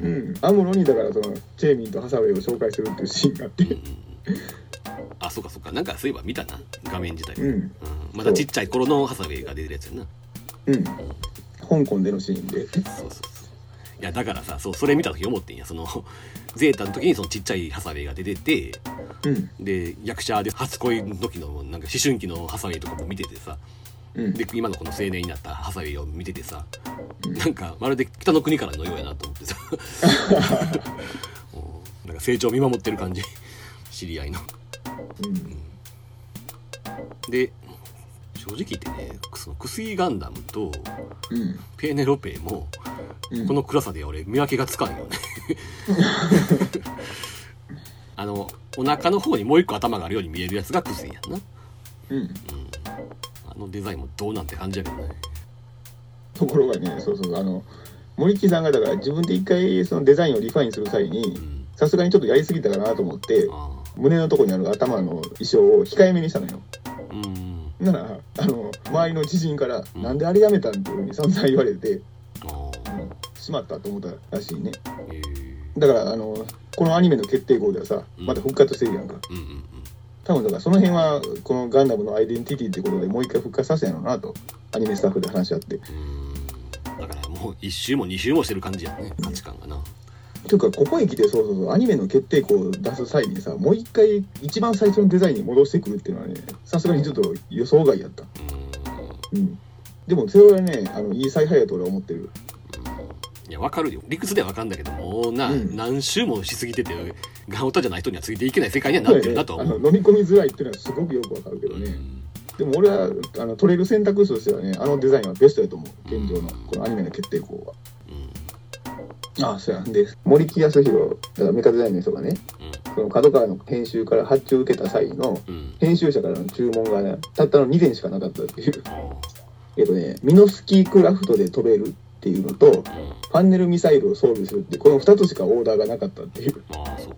うん。うんアムロにだからそのチェーミンとハサウェイを紹介するっていうシーンがあって。うん。あそうかそうか。なんかそういえば見たな。画面自体は、うん。うん。まだちっちゃい頃のハサウェイが出てるやつやな。うん。香港でのシーンで。そうそうそう。いやだからさそうそれ見た時思ってんや。その ゼータの時にそのちっちゃいハサウェイが出ててうん。で役者で初恋の時のなんか思春期のハサウェイとかも見ててさうん。で今のこの青年になったハサウェイを見ててさ、うん。なんかまるで北の国からのようやなと思ってさ。うんなんか成長を見守ってる感じ。知り合いの。で正直言ってねそのクスイガンダムとうん。うんペーネロペもうん。この暗さで俺見分けがつかんよね。あのお腹の方にもう一個頭があるように見えるやつがクスイやんな、うん。うん、あのデザインもどうなんて感じやけどね。ところがねそうそうあの森木さんがだから自分で一回そのデザインをリファインする際うにん。さすがにちょっとやりすぎたかなと思ってあ胸のとこにある頭の衣装を控えめにしたのよ。あうん。ならあの周りの知人から「うん。なんであれやめたん?」っていうふうに散々言われてしまったと思ったらしいね。ええ。だからあのこのアニメの決定校ではさうん。また復活してるやんか。うんうんうん多分だからその辺はこのガンダムのアイデンティティってことでもう一回復活させたんやろうなと。アニメスタッフで話し合って。うん。だからもう一周も二周もしてる感じやね価値観がな。というかここへ来てそうそうそうアニメの決定校を出す際にさもう一回一番最初のデザインに戻してくるっていうのはねさすがにちょっと予想外やった。うん。うん。でもそれはねあのいい采配やと俺は思ってる。いやわかるよ。理屈ではわかんだけどもうな、うん。何周もしすぎててガオタじゃない人にはついていけない世界にはなってるなと飲み込みづらいっていうのはすごくよくわかるけどね、うん。でも俺はあの取れる選択肢としてはねあのデザインはベストやと思う。現状のこのアニメの決定校は。うん。あそうや。で森木康弘だからメカデザインの人がねその角川の編集から発注を受けた際のうん。うん編集者からの注文が、ね、たったの2点しかなかったっていう。あえっとねミノスキークラフトで飛べるっていうのとファンネルミサイルを装備するってこの2つしかオーダーがなかったっていう。あーそう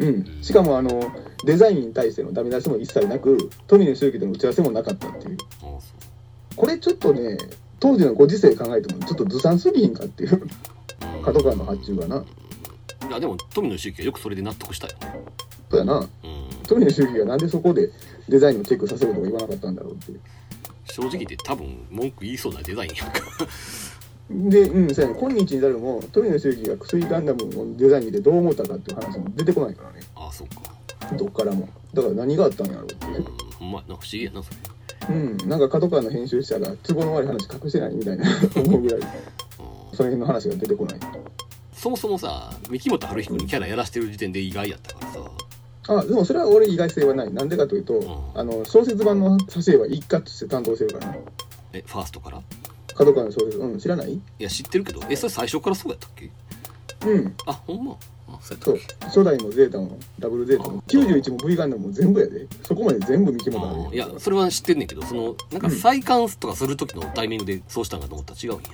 うん、しかもあのデザインに対してのダメ出しも一切なく富野周期との打ち合わせもなかったっていう。これちょっとね当時のご時世考えてもちょっとずさんすぎひんかっていう。うん。角川の発注がな。いやでも富野周期はよくそれで納得したよ。ねそうやな。うん。富野周期がなんでそこでデザインをチェックさせるとか言わなかったんだろうっていう。正直言って多分文句言いそうなデザインやんかでうんそうやね。今日に至るも富野周期が薬ガンダムのデザインでどう思ったかっていう話も出てこないからね。ああそうか。どっからも。だから何があったんやろうっていう。うんまな不思議やなそれ。うんなんか角川の編集者が都合の悪い話隠してないみたいな 思うぐらい。うん。その辺の話が出てこない。そもそもさ三木本春彦にキャラやらしてる時点で意外やったからさ。あでもそれは俺意外性はない。なんでかというと、ん。あの小説版の挿絵は一括して担当してるからね。えファーストから？い角川の小説うん。知らない？や知ってるけど。えそれ最初からそうやったっけ？うん。あほんま？あそうやそうったっけ？初代もゼータもダブルゼータも91も V ガンダムも全部やで。そこまで全部見てもらうあいやそれは知ってんねんけどそのなんか再刊とかする時のタイミングでそうしたんかと思ったら違うんや。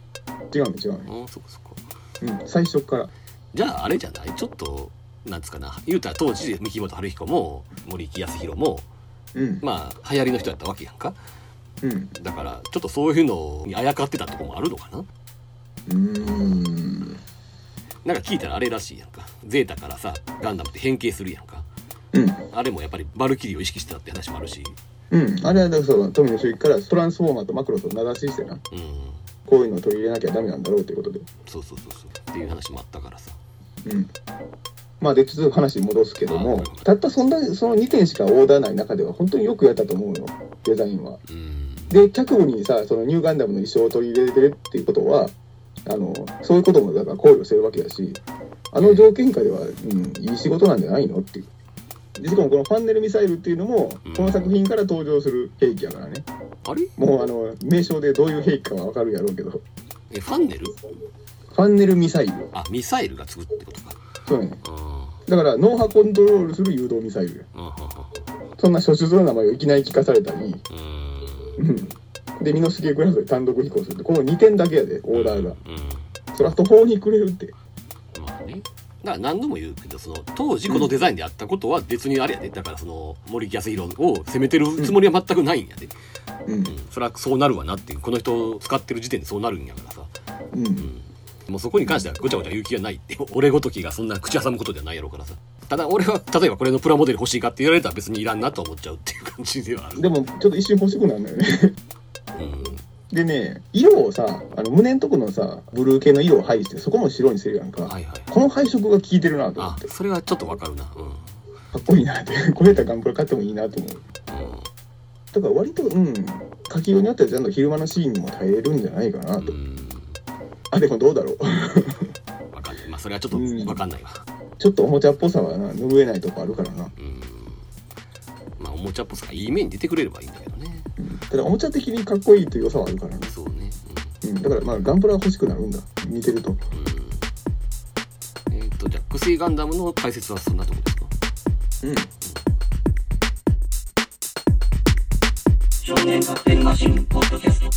違うの違うのあそっかそっか。うん。最初から。じゃああれじゃない？ちょっとなんつうかな。言うたら当時三木本春彦も森木康弘もうん。まあ流行りの人やったわけやんかうん。だからちょっとそういうのにあやかってたとこもあるのかな？うーん。なんか聞いたらあれらしいやんか。ゼータからさガンダムって変形するやんか。うん。あれもやっぱりバルキリーを意識してたって話もあるし。うん。あれはだからそう富野周期からトランスフォーマーとマクロスを名指ししてな。うん。こういうのを取り入れなきゃダメなんだろうということで。そうそうそうそう。っていう話もあったからさ。うん。まあでちょっと話に戻すけどもたったそんなその2点しかオーダーない中では本当によくやったと思うよ。デザインは。うんで脚部にさそのニューガンダムの衣装を取り入れてるっていうことはあのそういうこともだから考慮してるわけだしあの条件下では、うん、いい仕事なんじゃないのっていう。しかもこのファンネルミサイルっていうのもうん。この作品から登場する兵器やからね。あれ？もうあの名称でどういう兵器かはわかるやろうけど。フえファンネル？ァンネルミサイル。あミサイルがつくってことか。そうやねあだから脳波コントロールする誘導ミサイルそんな初出の名前をいきなり聞かされたりうんでミノスケクラスで単独飛行するってこの2点だけやでオーダーが。うん。そら途方に暮れるって。まあね。だから何度も言うけどその当時このデザインであったことは別にあれやで。だからその森木康弘を責めてるつもりは全くないんやで、うん。うん、それはそうなるわなっていう。この人を使ってる時点でそうなるんやからさ。うんもうそこに関してはごちゃごちゃ言う気がないって 俺ごときがそんな口挟むことではないやろうからさ。ただ俺は例えばこれのプラモデル欲しいかって言われたら別にいらんなと思っちゃうっていう感じではある。でもちょっと一瞬欲しくなるんだよね。うん。でね色をさあの胸のとこのさブルー系の色を配してそこも白にしてるやんか、はいはい。この配色が効いてるなと思あって。かそれはちょっとわかるな。うん。っこいいなって。これやったらガンプラ買ってもいいなと思う。だから割とうん。書きようによってはちゃんと昼間のシーンにも耐えるんじゃないかなと、うんうんあでもどうだろう。わかんない。まあそれはちょっとわかんないわ。ちょっとおもちゃっぽさはな拭えないとこあるからな、うん。まあおもちゃっぽさがいい面に出てくれればいいんだけどね。うん。ただおもちゃ的にかっこいいという良さはあるからね、そうね。うん、だからまあガンプラは欲しくなるんだ。見てると。うん、うん、えっ、とじゃあクセイガンダムの解説はそんなとこですか？うん。少年カプセルマシンポッドキャスト